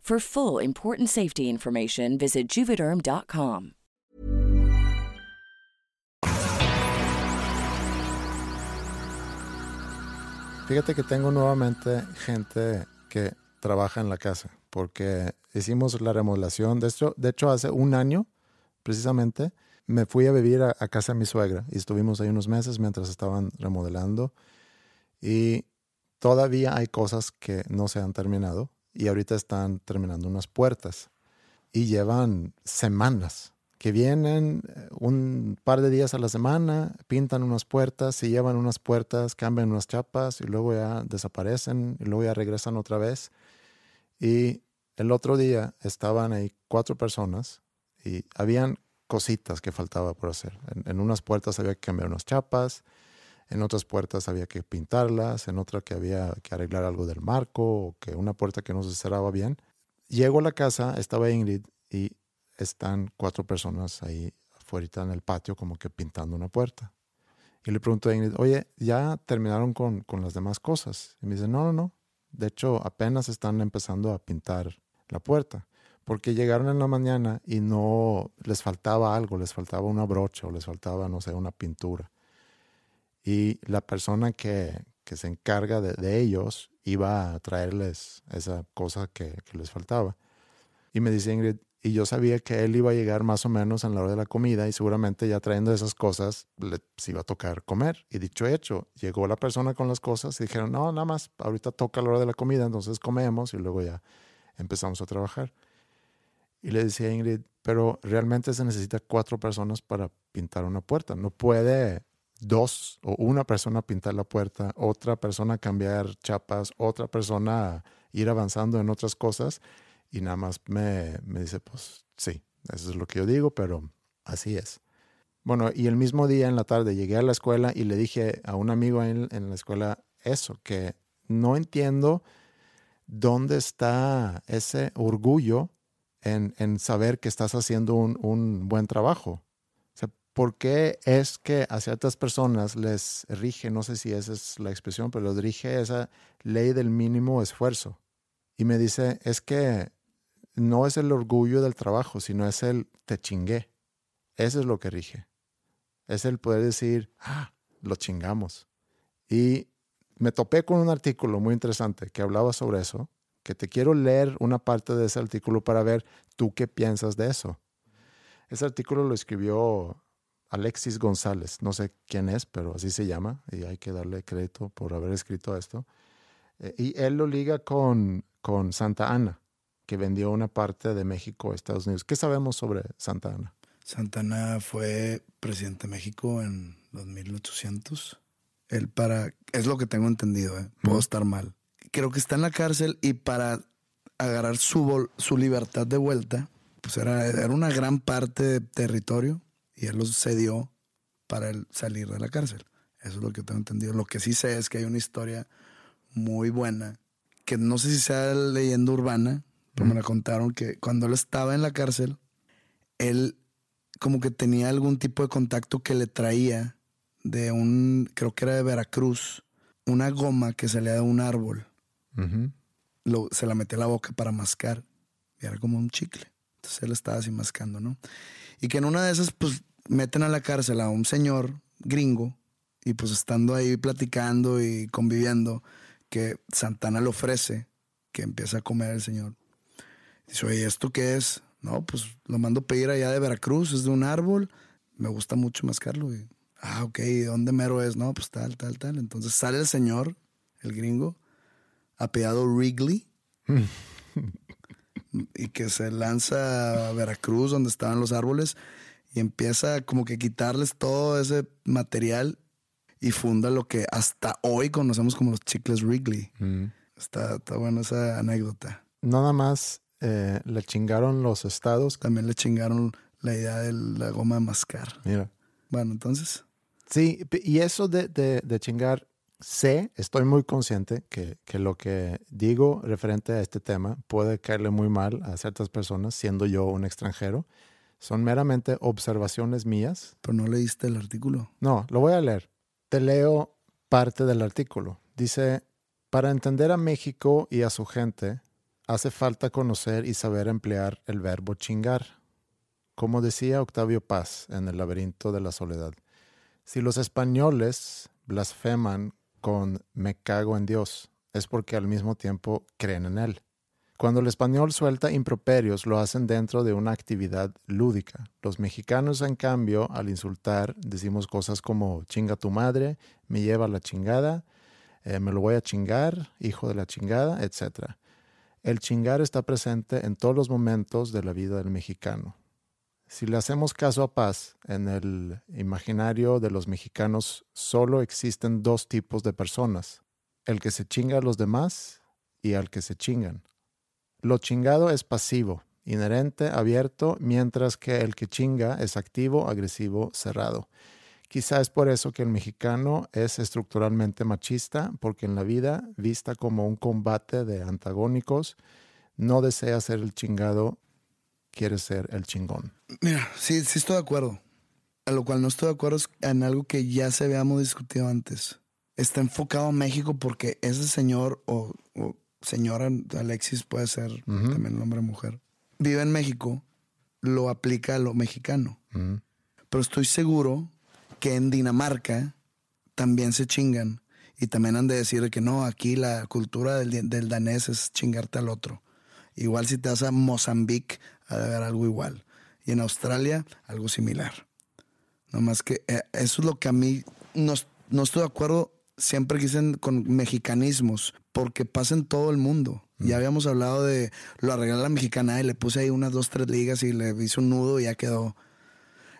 For full important safety information, visit juvederm.com. Fíjate que tengo nuevamente gente que trabaja en la casa porque hicimos la remodelación. De hecho, de hecho hace un año precisamente me fui a vivir a, a casa de mi suegra y estuvimos ahí unos meses mientras estaban remodelando y todavía hay cosas que no se han terminado y ahorita están terminando unas puertas y llevan semanas que vienen eh, un par de días a la semana, pintan unas puertas, se llevan unas puertas, cambian unas chapas y luego ya desaparecen y luego ya regresan otra vez. Y el otro día estaban ahí cuatro personas y habían cositas que faltaba por hacer. En, en unas puertas había que cambiar unas chapas, en otras puertas había que pintarlas, en otra que había que arreglar algo del marco o que una puerta que no se cerraba bien. Llego a la casa, estaba Ingrid y están cuatro personas ahí afuera en el patio como que pintando una puerta. Y le pregunto a Ingrid, oye, ¿ya terminaron con, con las demás cosas? Y me dice, no, no, no. De hecho, apenas están empezando a pintar la puerta. Porque llegaron en la mañana y no les faltaba algo, les faltaba una brocha o les faltaba, no sé, una pintura. Y la persona que, que se encarga de, de ellos iba a traerles esa cosa que, que les faltaba. Y me dice Ingrid, y yo sabía que él iba a llegar más o menos en la hora de la comida y seguramente ya trayendo esas cosas les iba a tocar comer. Y dicho hecho, llegó la persona con las cosas y dijeron, no, nada más, ahorita toca la hora de la comida, entonces comemos y luego ya empezamos a trabajar. Y le decía Ingrid, pero realmente se necesita cuatro personas para pintar una puerta. No puede dos o una persona pintar la puerta, otra persona cambiar chapas, otra persona ir avanzando en otras cosas. Y nada más me, me dice, pues sí, eso es lo que yo digo, pero así es. Bueno, y el mismo día en la tarde llegué a la escuela y le dije a un amigo en, en la escuela eso, que no entiendo dónde está ese orgullo en, en saber que estás haciendo un, un, buen trabajo. ¿Por qué es que a ciertas personas les rige, no sé si esa es la expresión, pero les rige esa ley del mínimo esfuerzo? Y me dice, es que no es el orgullo del trabajo, sino es el te chingué. Eso es lo que rige. Es el poder decir, ah, lo chingamos. Y me topé con un artículo muy interesante que hablaba sobre eso, que te quiero leer una parte de ese artículo para ver tú qué piensas de eso. Ese artículo lo escribió Alexis González, no sé quién es, pero así se llama y hay que darle crédito por haber escrito esto. Eh, y él lo liga con, con Santa Ana, que vendió una parte de México a Estados Unidos. ¿Qué sabemos sobre Santa Ana? Santa Ana fue presidente de México en los 1800 él para, es lo que tengo entendido, ¿eh? puedo estar mal. Creo que está en la cárcel y para agarrar su, su libertad de vuelta, pues era, era una gran parte de territorio y él lo cedió para salir de la cárcel. Eso es lo que tengo entendido. Lo que sí sé es que hay una historia muy buena, que no sé si sea leyenda urbana, pero me la contaron que cuando él estaba en la cárcel, él como que tenía algún tipo de contacto que le traía de un, creo que era de Veracruz, una goma que salía de un árbol. Lo, se la metía a la boca para mascar. Y era como un chicle. Entonces él estaba así mascando, ¿no? Y que en una de esas, pues, meten a la cárcel a un señor gringo. Y pues estando ahí platicando y conviviendo, que Santana le ofrece que empiece a comer el señor. Dice, oye, ¿esto qué es? No, pues lo mando pedir allá de Veracruz, es de un árbol. Me gusta mucho mascarlo. Y Ah, ok, ¿dónde mero es? No, pues tal, tal, tal. Entonces sale el señor, el gringo, apeado Wrigley, [laughs] y que se lanza a Veracruz, donde estaban los árboles, y empieza como que quitarles todo ese material y funda lo que hasta hoy conocemos como los chicles Wrigley. Mm. Está, está buena esa anécdota. Nada más eh, le chingaron los estados. También le chingaron la idea de la goma de mascar. Mira. Bueno, entonces. Sí, y eso de, de, chingar, sé, estoy muy consciente que, que, lo que digo referente a este tema puede caerle muy mal a ciertas personas, siendo yo un extranjero. Son meramente observaciones mías. Pero no leíste el artículo. No, lo voy a leer. Te leo parte del artículo. Dice, para entender a México y a su gente, hace falta conocer y saber emplear el verbo chingar. Como decía Octavio Paz en El laberinto de la soledad. Si los españoles blasfeman con me cago en Dios, es porque al mismo tiempo creen en Él. Cuando el español suelta improperios, lo hacen dentro de una actividad lúdica. Los mexicanos, en cambio, al insultar, decimos cosas como chinga tu madre, me lleva la chingada, eh, me lo voy a chingar, hijo de la chingada, etc. El chingar está presente en todos los momentos de la vida del mexicano. Si le hacemos caso a Paz, en el imaginario de los mexicanos solo existen dos tipos de personas, el que se chinga a los demás y al que se chingan. Lo chingado es pasivo, inherente, abierto, mientras que el que chinga es activo, agresivo, cerrado. Quizá es por eso que el mexicano es estructuralmente machista, porque en la vida, vista como un combate de antagónicos, no desea ser el chingado quiere ser el chingón. Mira, sí, sí estoy de acuerdo. A lo cual no estoy de acuerdo es en algo que ya se habíamos discutido antes. Está enfocado a México porque ese señor o, señora Alexis puede ser también hombre o mujer. Vive en México, lo aplica a lo mexicano. Pero estoy seguro que en Dinamarca también se chingan y también han de decir que no, aquí la cultura del, del danés es chingarte al otro. Igual si te vas a Mozambique, ha de haber algo igual. Y en Australia, algo similar. No más que eh, eso es lo que a mí no, no estoy de acuerdo siempre que dicen con mexicanismos, porque pasa en todo el mundo. Ya habíamos hablado de lo arreglé la mexicana y le puse ahí unas dos, tres ligas y le hice un nudo y ya quedó.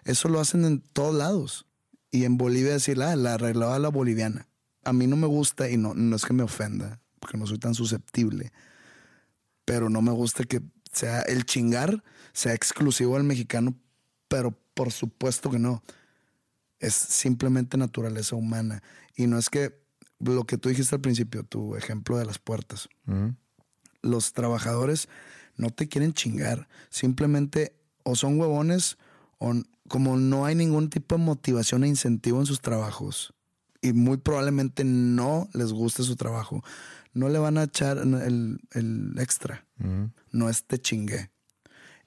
Eso lo hacen en todos lados. Y en Bolivia decir, ah, la arreglaba la boliviana. A mí no me gusta y no, no es que me ofenda, porque no soy tan susceptible. Pero no me gusta que sea el chingar sea exclusivo al mexicano, pero por supuesto que no. Es simplemente naturaleza humana. Y no es que lo que tú dijiste al principio, tu ejemplo de las puertas. Los trabajadores no te quieren chingar. Simplemente o son huevones o como no hay ningún tipo de motivación e incentivo en sus trabajos y muy probablemente no les guste su trabajo, no le van a echar el, el extra. No es te chingué.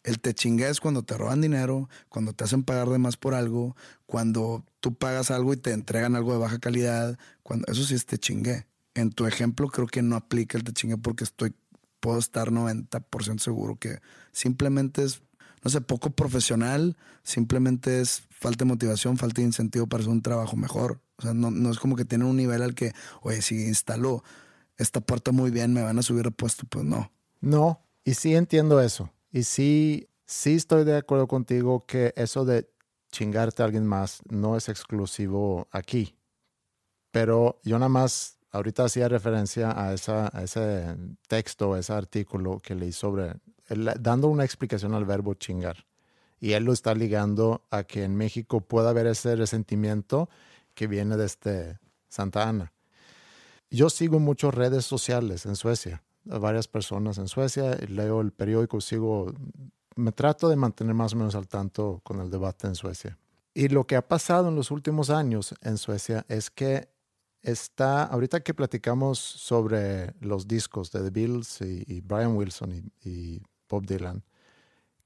El te chingué es cuando te roban dinero, cuando te hacen pagar de más por algo, cuando tú pagas algo y te entregan algo de baja calidad, cuando eso sí es te chingué. En tu ejemplo creo que no aplica el te chingué porque estoy puedo estar 90% seguro que simplemente es no sé, poco profesional, simplemente es falta de motivación, falta de incentivo para hacer un trabajo mejor. O sea, no, no es como que tienen un nivel al que, oye, si instaló esta puerta muy bien, me van a subir el puesto. Pues no. No, y sí entiendo eso. Y sí, sí estoy de acuerdo contigo que eso de chingarte a alguien más no es exclusivo aquí. Pero yo nada más ahorita hacía referencia a, ese texto, ese artículo que leí sobre, dando una explicación al verbo chingar. Y él lo está ligando a que en México pueda haber ese resentimiento que viene desde Santa Ana. Yo sigo muchas redes sociales en Suecia, a varias personas en Suecia, leo el periódico, sigo, me trato de mantener más o menos al tanto con el debate en Suecia. Y lo que ha pasado en los últimos años en Suecia es que está, ahorita que platicamos sobre los discos de The Beatles y, Brian Wilson y Bob Dylan,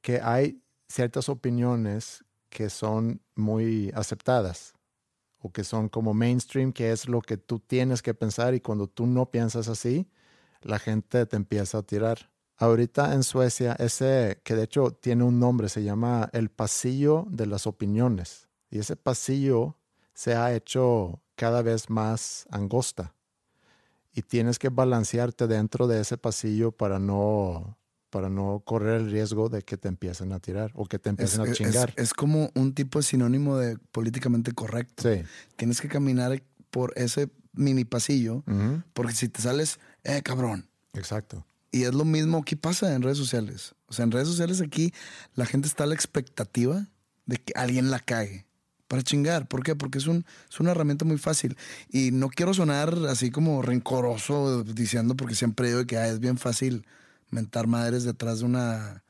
que hay ciertas opiniones que son muy aceptadas o que son como mainstream, que es lo que tú tienes que pensar y cuando tú no piensas así, la gente te empieza a tirar. Ahorita en Suecia, ese que de hecho tiene un nombre, se llama el pasillo de las opiniones. Y ese pasillo se ha hecho cada vez más angosta. Y tienes que balancearte dentro de ese pasillo para no, para no correr el riesgo de que te empiecen a tirar o que te empiecen a es, chingar. es como un tipo de sinónimo de políticamente correcto. sí. Tienes que caminar por ese mini pasillo, porque si te sales, eh, cabrón. Exacto. Y es lo mismo que pasa en redes sociales. O sea, en redes sociales aquí la gente está a la expectativa de que alguien la cague para chingar. ¿Por qué? Porque es, un, es una herramienta muy fácil. Y no quiero sonar así como rencoroso diciendo, porque siempre digo que ah, es bien fácil mentar madres detrás de una,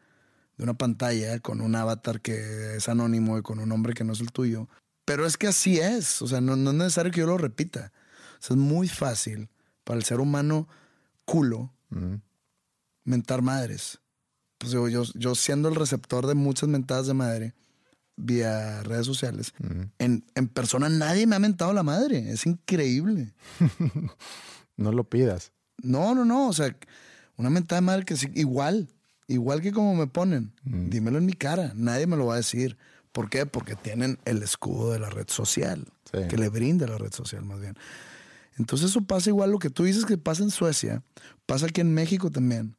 de una pantalla con un avatar que es anónimo y con un nombre que no es el tuyo. Pero es que así es. O sea, no, no es necesario que yo lo repita. O sea, es muy fácil para el ser humano culo mentar madres. Pues yo, yo, yo siendo el receptor de muchas mentadas de madre vía redes sociales, en, en persona nadie me ha mentado la madre. Es increíble. [laughs] No lo pidas. No, no, no. O sea, una mentada de madre que sí, igual, igual que como me ponen. Dímelo en mi cara. Nadie me lo va a decir. ¿Por qué? Porque tienen el escudo de la red social, Sí. que le brinda la red social más bien. Entonces eso pasa igual lo que tú dices que pasa en Suecia, pasa aquí en México también.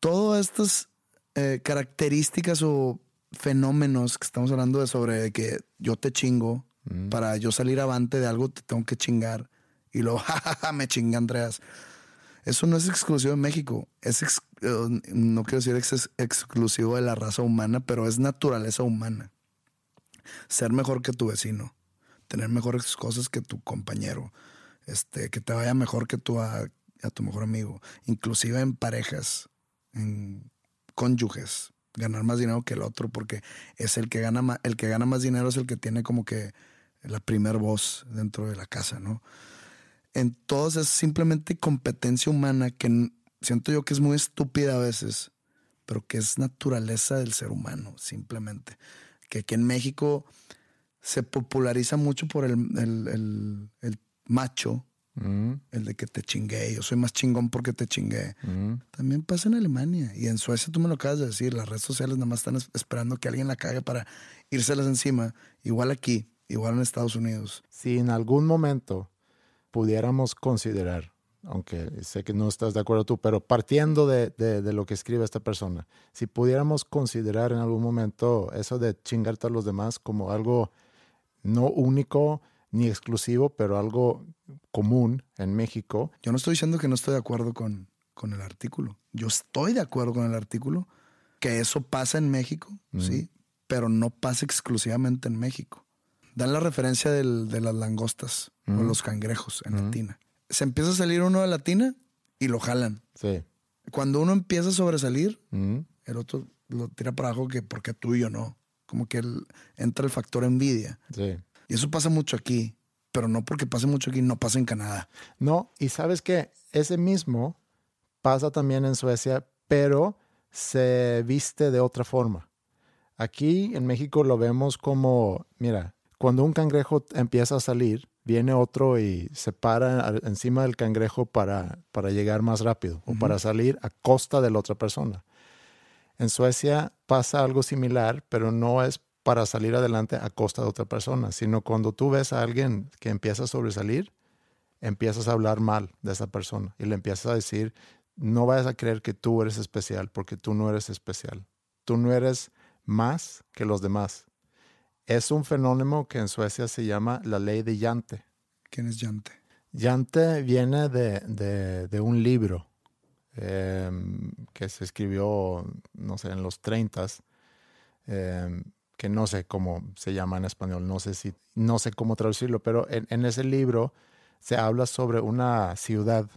Todas estas eh, características o fenómenos que estamos hablando de sobre que yo te chingo, para yo salir avante de algo te tengo que chingar y luego [laughs] jajaja, me chinga Andreas. Eso no es exclusivo de México, es ex- eh, no quiero decir ex- exclusivo de la raza humana, pero es naturaleza humana. Ser mejor que tu vecino, tener mejores cosas que tu compañero, este, que te vaya mejor que tu, a, a tu mejor amigo, inclusive en parejas, en cónyuges, ganar más dinero que el otro, porque es el que gana más, el que gana más dinero es el que tiene como que la primer voz dentro de la casa, ¿no? Entonces es simplemente competencia humana que siento yo que es muy estúpida a veces, pero que es naturaleza del ser humano, simplemente. Que aquí en México se populariza mucho por el, el- el- el macho, Ujú. el de que te chingué, yo soy más chingón porque te chingué. Ujú. También pasa en Alemania y en Suecia, tú me lo acabas de decir, las redes sociales nada más están es- esperando que alguien la cague para írselas encima, igual aquí, igual en Estados Unidos. Si en algún momento pudiéramos considerar, aunque sé que no estás de acuerdo tú, pero partiendo de, de- de lo que escribe esta persona, si pudiéramos considerar en algún momento eso de chingarte a los demás como algo no único ni exclusivo, pero algo común en México, Yo no estoy diciendo que no estoy de acuerdo con, con el artículo. Yo estoy de acuerdo con el artículo, que eso pasa en México, sí, pero no pasa exclusivamente en México. Dan la referencia del- de las langostas o los cangrejos en la tina. Se empieza a salir uno de la tina y lo jalan. Sí. Cuando uno empieza a sobresalir, Mm, el otro lo tira para abajo que porque tú y yo no. Como que el- entra el factor envidia. sí. Y eso pasa mucho aquí, pero no porque pase mucho aquí, no pasa en Canadá. No, y sabes que ese mismo pasa también en Suecia, pero se viste de otra forma. Aquí en México lo vemos como, mira, cuando un cangrejo empieza a salir, viene otro y se para encima del cangrejo para, para llegar más rápido o para salir a costa de la otra persona. En Suecia pasa algo similar, pero no es para salir adelante a costa de otra persona, sino cuando tú ves a alguien que empieza a sobresalir, empiezas a hablar mal de esa persona y le empiezas a decir, no vayas a creer que tú eres especial porque tú no eres especial. Tú no eres más que los demás. Es un fenómeno que en Suecia se llama la ley de Yante. ¿Quién es Yante? Yante viene de, de- de un libro eh, que se escribió, no sé, en los 30 que no sé cómo se llama en español, no sé, si, no sé cómo traducirlo, pero en, en ese libro se habla sobre una ciudad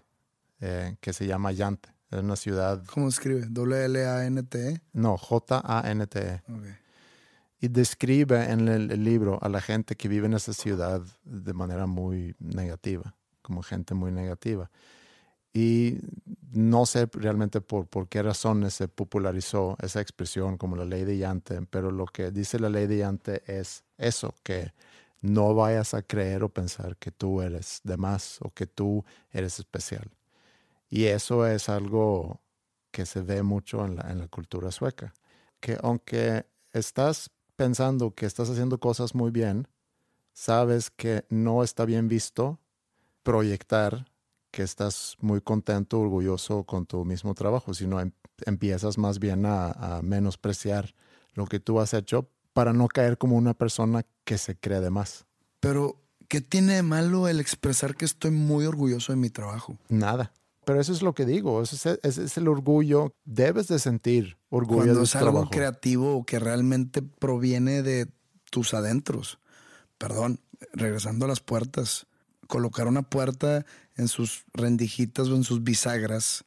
eh, que se llama Yante. Es una ciudad, ¿Cómo escribe? W-L-A-N-T-E. no, J-A-N-T-E. Ok. y describe en el, el libro a la gente que vive en esa ciudad de manera muy negativa, como gente muy negativa. Y no sé realmente por, por qué razones se popularizó esa expresión como la ley de Yante, pero lo que dice la ley de Yante es eso, que no vayas a creer o pensar que tú eres de más o que tú eres especial. Y eso es algo que se ve mucho en la, en la cultura sueca, que aunque estás pensando que estás haciendo cosas muy bien, sabes que no está bien visto proyectar que estás muy contento, orgulloso con tu mismo trabajo, sino em- empiezas más bien a, a menospreciar lo que tú has hecho para no caer como una persona que se cree de más. Pero, ¿qué tiene de malo el expresar que estoy muy orgulloso de mi trabajo? Nada. Pero eso es lo que digo, ese es, el orgullo. Debes de sentir orgullo Cuando de es algo trabajo. creativo que realmente proviene de tus adentros. Perdón, regresando a las puertas. Colocar una puerta en sus rendijitas o en sus bisagras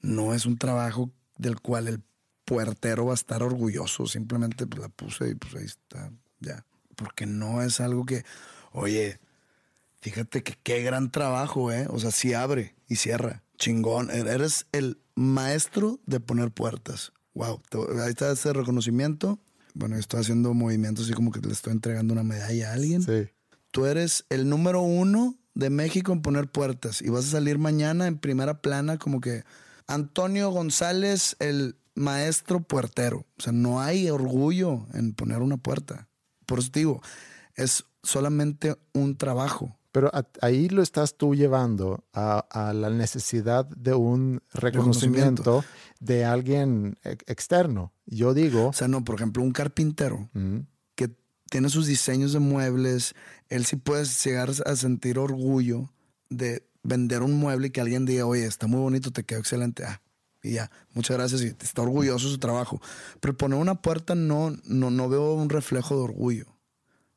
no es un trabajo del cual el puertero va a estar orgulloso. Simplemente pues, la puse y pues ahí está, ya. Porque no es algo que, oye, fíjate que qué gran trabajo, ¿eh? O sea, sí abre y cierra. Chingón. E-, Eres el maestro de poner puertas. Wow. ahí está ese reconocimiento. Bueno, estoy haciendo movimientos así como que le estoy entregando una medalla a alguien. Sí. Tú eres el número uno de México en poner puertas y vas a salir mañana en primera plana como que Antonio González, el maestro puertero. O sea, no hay orgullo en poner una puerta. Por eso te digo, es solamente un trabajo. Pero ahí lo estás tú llevando a, a la necesidad de un reconocimiento, de alguien externo. Yo digo, O sea, no, por ejemplo, un carpintero mm, tiene sus diseños de muebles, él sí puede llegar a sentir orgullo de vender un mueble y que alguien diga, oye, está muy bonito, te quedó excelente. Ah, y ya, muchas gracias y está orgulloso de su trabajo. Pero poner una puerta no, no, no veo un reflejo de orgullo.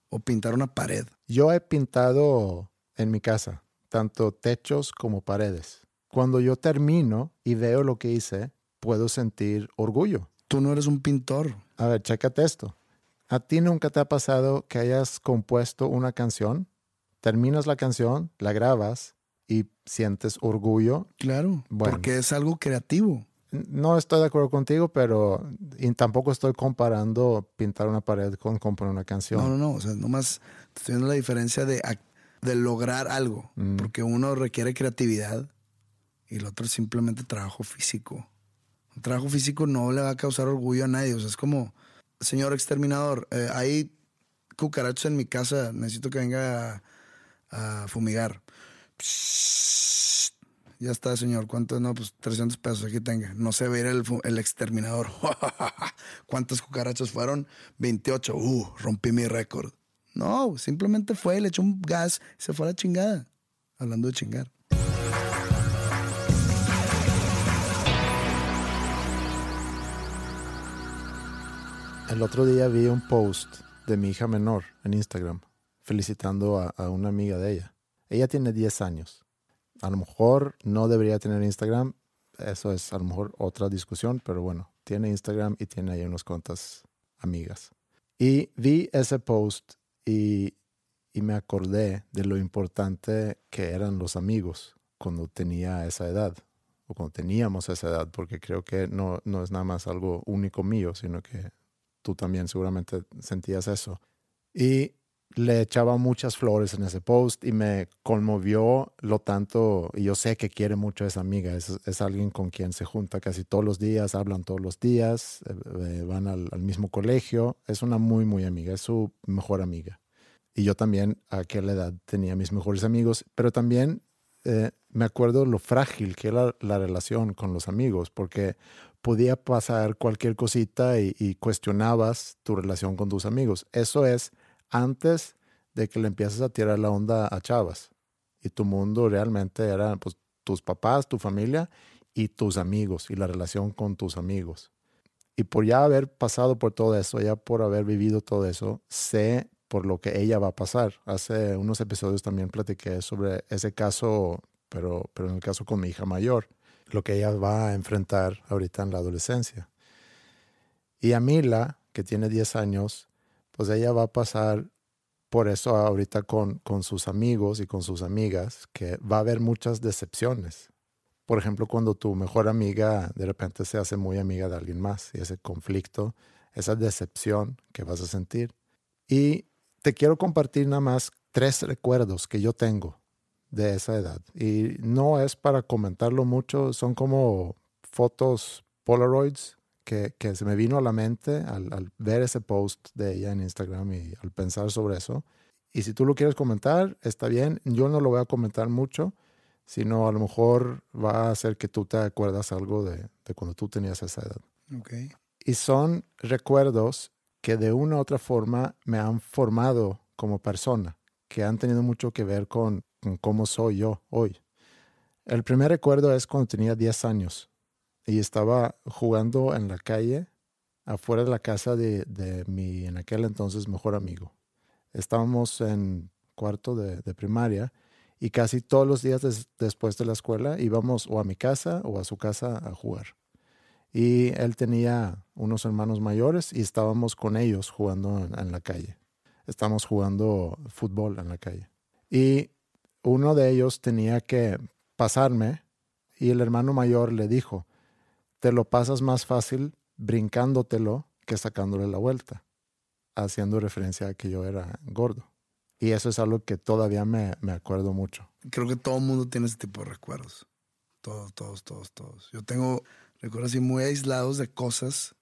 O pintar una pared. yo he pintado en mi casa tanto techos como paredes. Cuando yo termino y veo lo que hice, puedo sentir orgullo. Tú no eres un pintor. A ver, chécate esto. ¿A ti nunca te ha pasado que hayas compuesto una canción, terminas la canción, la grabas y sientes orgullo? Claro, Bueno. porque es algo creativo. No estoy de acuerdo contigo, pero y tampoco estoy comparando pintar una pared con componer una canción. No, no, no. O sea, nomás estoy viendo la diferencia de, de lograr algo. Mm. Porque uno requiere creatividad y el otro es simplemente trabajo físico. Un trabajo físico no le va a causar orgullo a nadie. O sea, es como, señor exterminador, eh, hay cucarachos en mi casa, necesito que venga a, fumigar. Ya está, señor. ¿Cuánto? No, pues 300 pesos aquí tenga. No se ve el, el exterminador. [laughs] ¿Cuántas cucarachas fueron? 28. Uh, rompí mi récord. No, simplemente fue, le echó un gas y se fue a la chingada. Hablando de chingar. El otro día vi un post de mi hija menor en Instagram, felicitando a, una amiga de ella. Ella tiene 10 años. A lo mejor no debería tener Instagram, eso es a lo mejor otra discusión, pero bueno, tiene Instagram y tiene ahí unas cuantas amigas. Y vi ese post y, y me acordé de lo importante que eran los amigos cuando tenía esa edad, o cuando teníamos esa edad, porque creo que no, no es nada más algo único mío, sino que tú también seguramente sentías eso. Y le echaba muchas flores en ese post y me conmovió lo tanto, y yo sé que quiere mucho a esa amiga, es, es alguien con quien se junta casi todos los días, hablan todos los días, eh, eh, van al, mismo colegio, es una muy, muy amiga, es su mejor amiga. Y yo también a aquella edad tenía mis mejores amigos, pero también eh, me acuerdo lo frágil que era la relación con los amigos, porque podía pasar cualquier cosita y, cuestionabas tu relación con tus amigos. Eso es antes de que le empieces a tirar la onda a chavas. Y tu mundo realmente era pues, tus papás, tu familia y tus amigos y la relación con tus amigos. Y por ya haber pasado por todo eso, ya por haber vivido todo eso, sé por lo que ella va a pasar. Hace unos episodios también platiqué sobre ese caso, pero, pero en el caso con mi hija mayor, lo que ella va a enfrentar ahorita en la adolescencia. Y a Mila, que tiene 10 años, pues ella va a pasar por eso ahorita con, con sus amigos y con sus amigas, que va a haber muchas decepciones. Por ejemplo, cuando tu mejor amiga de repente se hace muy amiga de alguien más y ese conflicto, esa decepción que vas a sentir. Y te quiero compartir nada más tres recuerdos que yo tengo de esa edad. Y no es para comentarlo mucho, son como fotos Polaroids que, que, se me vino a la mente al, al, ver ese post de ella en Instagram y al pensar sobre eso. Y si tú lo quieres comentar, está bien. Yo no lo voy a comentar mucho, sino a lo mejor va a hacer que tú te acuerdas algo de, de cuando tú tenías esa edad. Okay. Y son recuerdos que de una u otra forma me han formado como persona, que han tenido mucho que ver con, cómo soy yo hoy. El primer recuerdo es cuando tenía 10 años y estaba jugando en la calle afuera de la casa de, de mi en aquel entonces mejor amigo. Estábamos en cuarto de, primaria y casi todos los días des, después de la escuela íbamos o a mi casa o a su casa a jugar. Y él tenía unos hermanos mayores y estábamos con ellos jugando en, en la calle. Estábamos jugando fútbol en la calle. Y uno de ellos tenía que pasarme y el hermano mayor le dijo, te lo pasas más fácil brincándotelo que sacándole la vuelta, haciendo referencia a que yo era gordo. Y eso es algo que todavía me, me acuerdo mucho. Creo que todo el mundo tiene ese tipo de recuerdos. Todos, todos, todos, todos. Yo tengo recuerdos así muy aislados de cosas,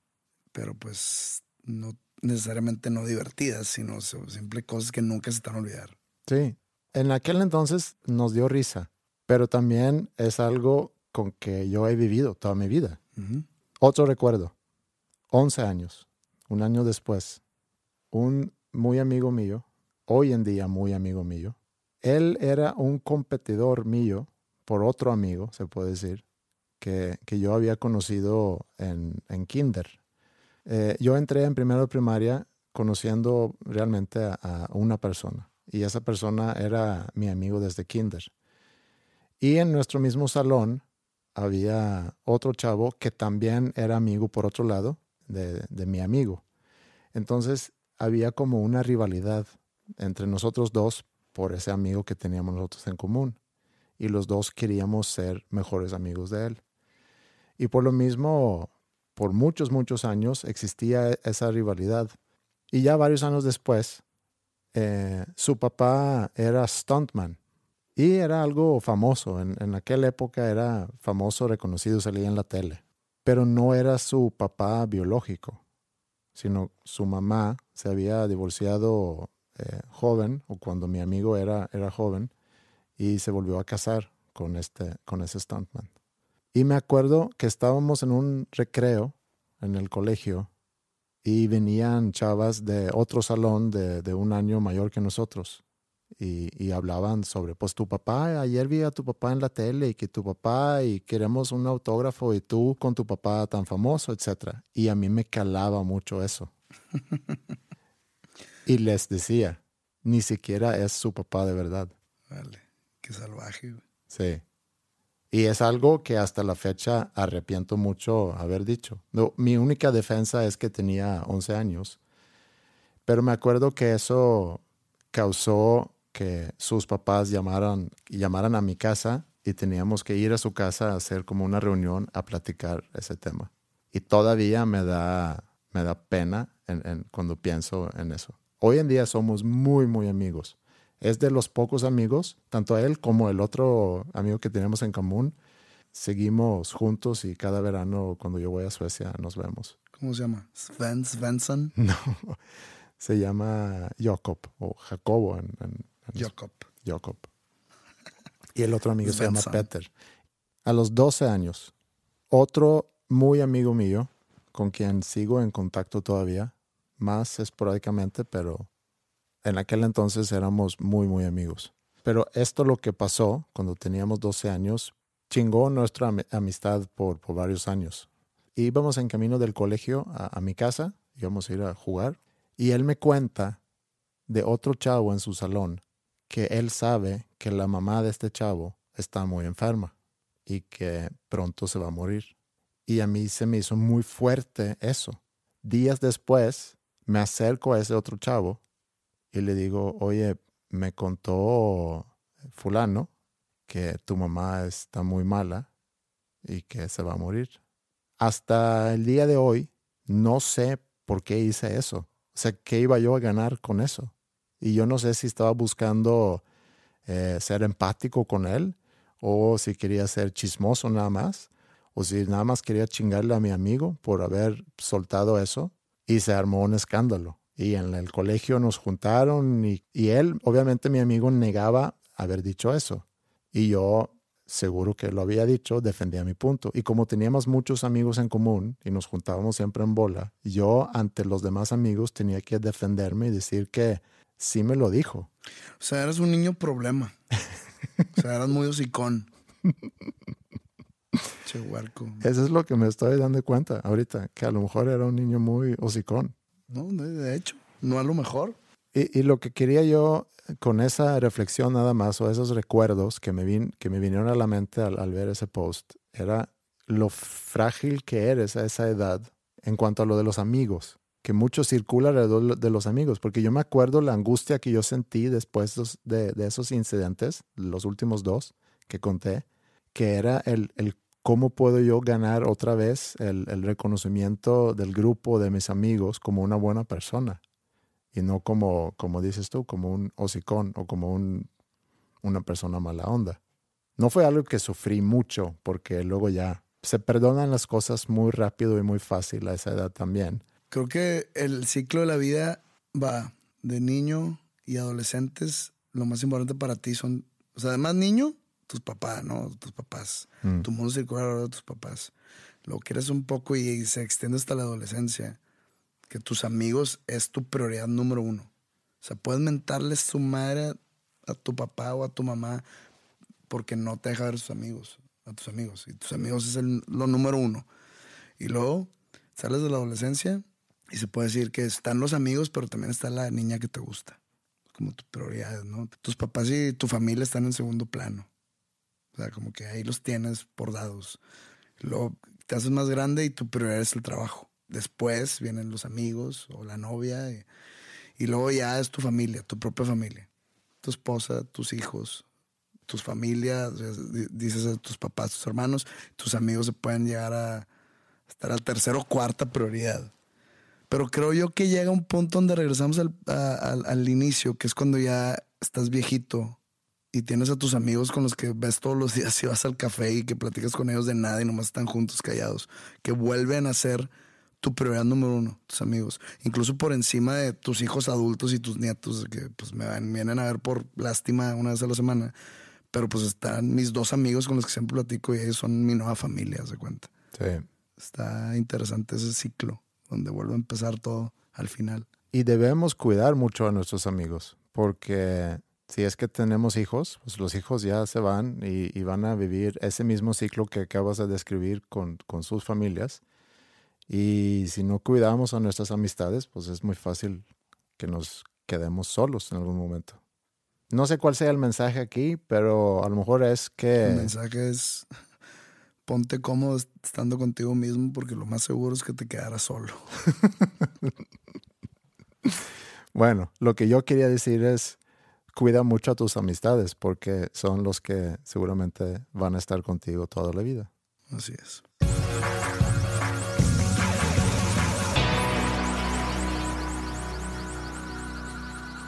pero pues no necesariamente no divertidas, sino simple cosas que nunca se están a olvidar. Sí, en aquel entonces nos dio risa, pero también es algo con que yo he vivido toda mi vida. Uh -huh. Otro recuerdo, 11 años, un año después, un muy amigo mío, hoy en día muy amigo mío, él era un competidor mío por otro amigo, se puede decir, que, que yo había conocido en, en kinder. Eh, yo entré en primero de primaria conociendo realmente a, a una persona y esa persona era mi amigo desde kinder. Y en nuestro mismo salón había otro chavo que también era amigo por otro lado de, de, mi amigo. Entonces había como una rivalidad entre nosotros dos por ese amigo que teníamos nosotros en común. Y los dos queríamos ser mejores amigos de él. Y por lo mismo, por muchos, muchos años existía esa rivalidad. Y ya varios años después, eh, su papá era stuntman y era algo famoso. En, en, aquella época era famoso, reconocido, salía en la tele. Pero no era su papá biológico, sino su mamá se había divorciado eh, joven, o cuando mi amigo era, era joven, y se volvió a casar con, este, con ese stuntman. Y me acuerdo que estábamos en un recreo en el colegio y venían chavas de otro salón de, de un año mayor que nosotros y, y, hablaban sobre, pues tu papá, ayer vi a tu papá en la tele y que tu papá y queremos un autógrafo y tú con tu papá tan famoso, etc. Y a mí me calaba mucho eso. [laughs] Y les decía, ni siquiera es su papá de verdad. Vale, qué salvaje. Sí. Y es algo que hasta la fecha arrepiento mucho haber dicho. Mi única defensa es que tenía 11 años. Pero me acuerdo que eso causó que sus papás llamaran, llamaran a mi casa y teníamos que ir a su casa a hacer como una reunión a platicar ese tema. Y todavía me da, me da pena cuando pienso en eso. Hoy en día somos muy, muy amigos. Es de los pocos amigos, tanto él como el otro amigo que tenemos en común. Seguimos juntos y cada verano cuando yo voy a Suecia nos vemos. ¿Cómo se llama? Sven Svensson. [laughs] No, se llama Jacob o Jacobo en, Jacob. Jacob. Y el otro amigo se llama Peter. A los 12 años, otro muy amigo mío, con quien sigo en contacto todavía, más esporádicamente, pero en aquel entonces éramos muy, muy amigos. Pero esto lo que pasó cuando teníamos 12 años, chingó nuestra amistad por, varios años. Íbamos en camino del colegio a, a mi casa, íbamos a ir a jugar, y él me cuenta de otro chavo en su salón que él sabe que la mamá de este chavo está muy enferma y que pronto se va a morir. Y a mí se me hizo muy fuerte eso. Días después me acerco a ese otro chavo y le digo, oye, me contó fulano que tu mamá está muy mala y que se va a morir. Hasta el día de hoy no sé por qué hice eso. O sea, ¿qué iba yo a ganar con eso? Y yo no sé si estaba buscando eh, ser empático con él o si quería ser chismoso nada más o si nada más quería chingarle a mi amigo por haber soltado eso y se armó un escándalo. Y en el colegio nos juntaron y, él, obviamente mi amigo, negaba haber dicho eso. Y yo, seguro que lo había dicho, defendía mi punto. Y como teníamos muchos amigos en común y nos juntábamos siempre en bola, yo ante los demás amigos tenía que defenderme y decir que sí me lo dijo. O sea, eras un niño problema. o sea, eras muy hocicón. che. Eso es lo que me estoy dando cuenta ahorita, que a lo mejor era un niño muy hocicón. De hecho, no a lo mejor. Y, lo que quería yo con esa reflexión nada más, o esos recuerdos que me, vin, que me vinieron a la mente al, ver ese post, era lo frágil que eres a esa edad en cuanto a lo de los amigos, que mucho circula alrededor de los amigos, porque yo me acuerdo la angustia que yo sentí después de, de esos incidentes, los últimos dos que conté, que era el ¿cómo puedo yo ganar otra vez el, reconocimiento del grupo de mis amigos como una buena persona? Y no como, como dices tú, como un hocicón o como un, una persona mala onda. No fue algo que sufrí mucho porque luego ya se perdonan las cosas muy rápido y muy fácil a esa edad también. Creo que el ciclo de la vida va de niño y adolescentes. Lo más importante para ti son, o sea, además niño, tus papás, ¿no? Tus papás. Mm. Tu mundo circular de tus papás. Lo quieres un poco y se extiende hasta la adolescencia. Que tus amigos es tu prioridad número uno. O sea, puedes mentarles su madre a tu papá o a tu mamá porque no te deja ver a tus amigos, a tus amigos. Y tus amigos es el, lo número uno. Y luego sales de la adolescencia y se puede decir que están los amigos, pero también está la niña que te gusta. Como tus prioridades, ¿no? Tus papás y tu familia están en segundo plano. O sea, como que ahí los tienes por dados. Luego te haces más grande y tu prioridad es el trabajo. Después vienen los amigos o la novia y, luego ya es tu familia, tu propia familia. Tu esposa, tus hijos, tus familias, dices a tus papás, tus hermanos, tus amigos se pueden llegar a estar al tercero o cuarta prioridad. Pero creo yo que llega un punto donde regresamos al, al, al inicio, que es cuando ya estás viejito y tienes a tus amigos con los que ves todos los días y vas al café y que platicas con ellos de nada y nomás están juntos callados, que vuelven a ser tu prioridad número uno, tus amigos, incluso por encima de tus hijos adultos y tus nietos, que pues me vienen a ver por lástima una vez a la semana, pero pues están mis dos amigos con los que siempre platico y ellos son mi nueva familia, se cuenta. Sí. Está interesante ese ciclo, donde vuelve a empezar todo al final. Y debemos cuidar mucho a nuestros amigos, porque si es que tenemos hijos, pues los hijos ya se van y, van a vivir ese mismo ciclo que acabas de describir con, con, sus familias. Y si no cuidamos a nuestras amistades, pues es muy fácil que nos quedemos solos en algún momento. No sé cuál sea el mensaje aquí, pero a lo mejor es que... El mensaje es ponte cómodo estando contigo mismo porque lo más seguro es que te quedarás solo. [laughs] bueno, lo que yo quería decir es cuida mucho a tus amistades porque son los que seguramente van a estar contigo toda la vida. Así es.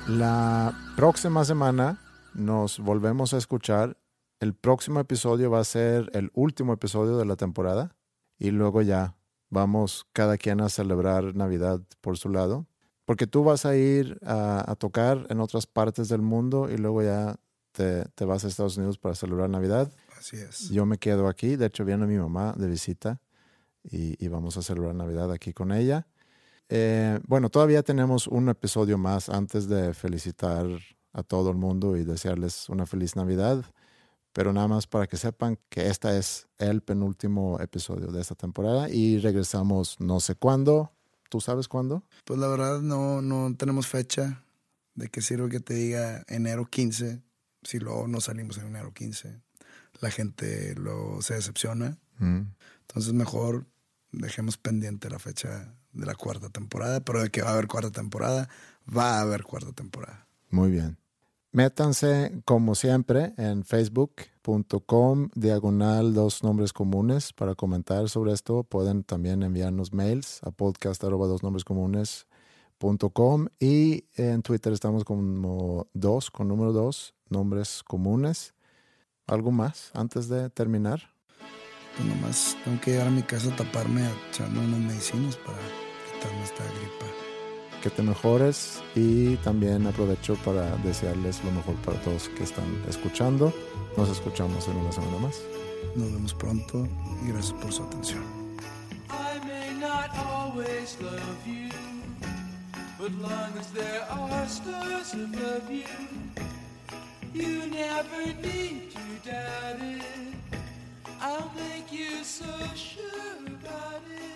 La próxima semana nos volvemos a escuchar. El próximo episodio va a ser el último episodio de la temporada y luego ya vamos cada quien a celebrar Navidad por su lado. Porque tú vas a ir a, tocar en otras partes del mundo y luego ya te, vas a Estados Unidos para celebrar Navidad. Así es. Yo me quedo aquí. De hecho, viene mi mamá de visita y, y vamos a celebrar Navidad aquí con ella. Eh, bueno, todavía tenemos un episodio más antes de felicitar a todo el mundo y desearles una feliz Navidad, pero nada más para que sepan que este es el penúltimo episodio de esta temporada y regresamos no sé cuándo. ¿Tú sabes cuándo? Pues la verdad no, no tenemos fecha de que sirve que te diga enero 15, si luego no salimos en enero 15. La gente lo se decepciona. Mm. Entonces mejor dejemos pendiente la fecha de la cuarta temporada, pero de que va a haber cuarta temporada, va a haber cuarta temporada. Muy bien. Métanse, como siempre, en facebook.com diagonal dos nombres comunes para comentar sobre esto. Pueden también enviarnos mails a podcast nombres y en Twitter estamos como dos, con número dos, nombres comunes. ¿Algo más antes de terminar? Pues nomás tengo que llegar a mi casa a taparme echando unas medicinas para esta gripa. Que te mejores y también aprovecho para desearles lo mejor para todos que están escuchando. Nos escuchamos en una semana más. Nos vemos pronto y gracias por su atención. I'll make you so sure about it.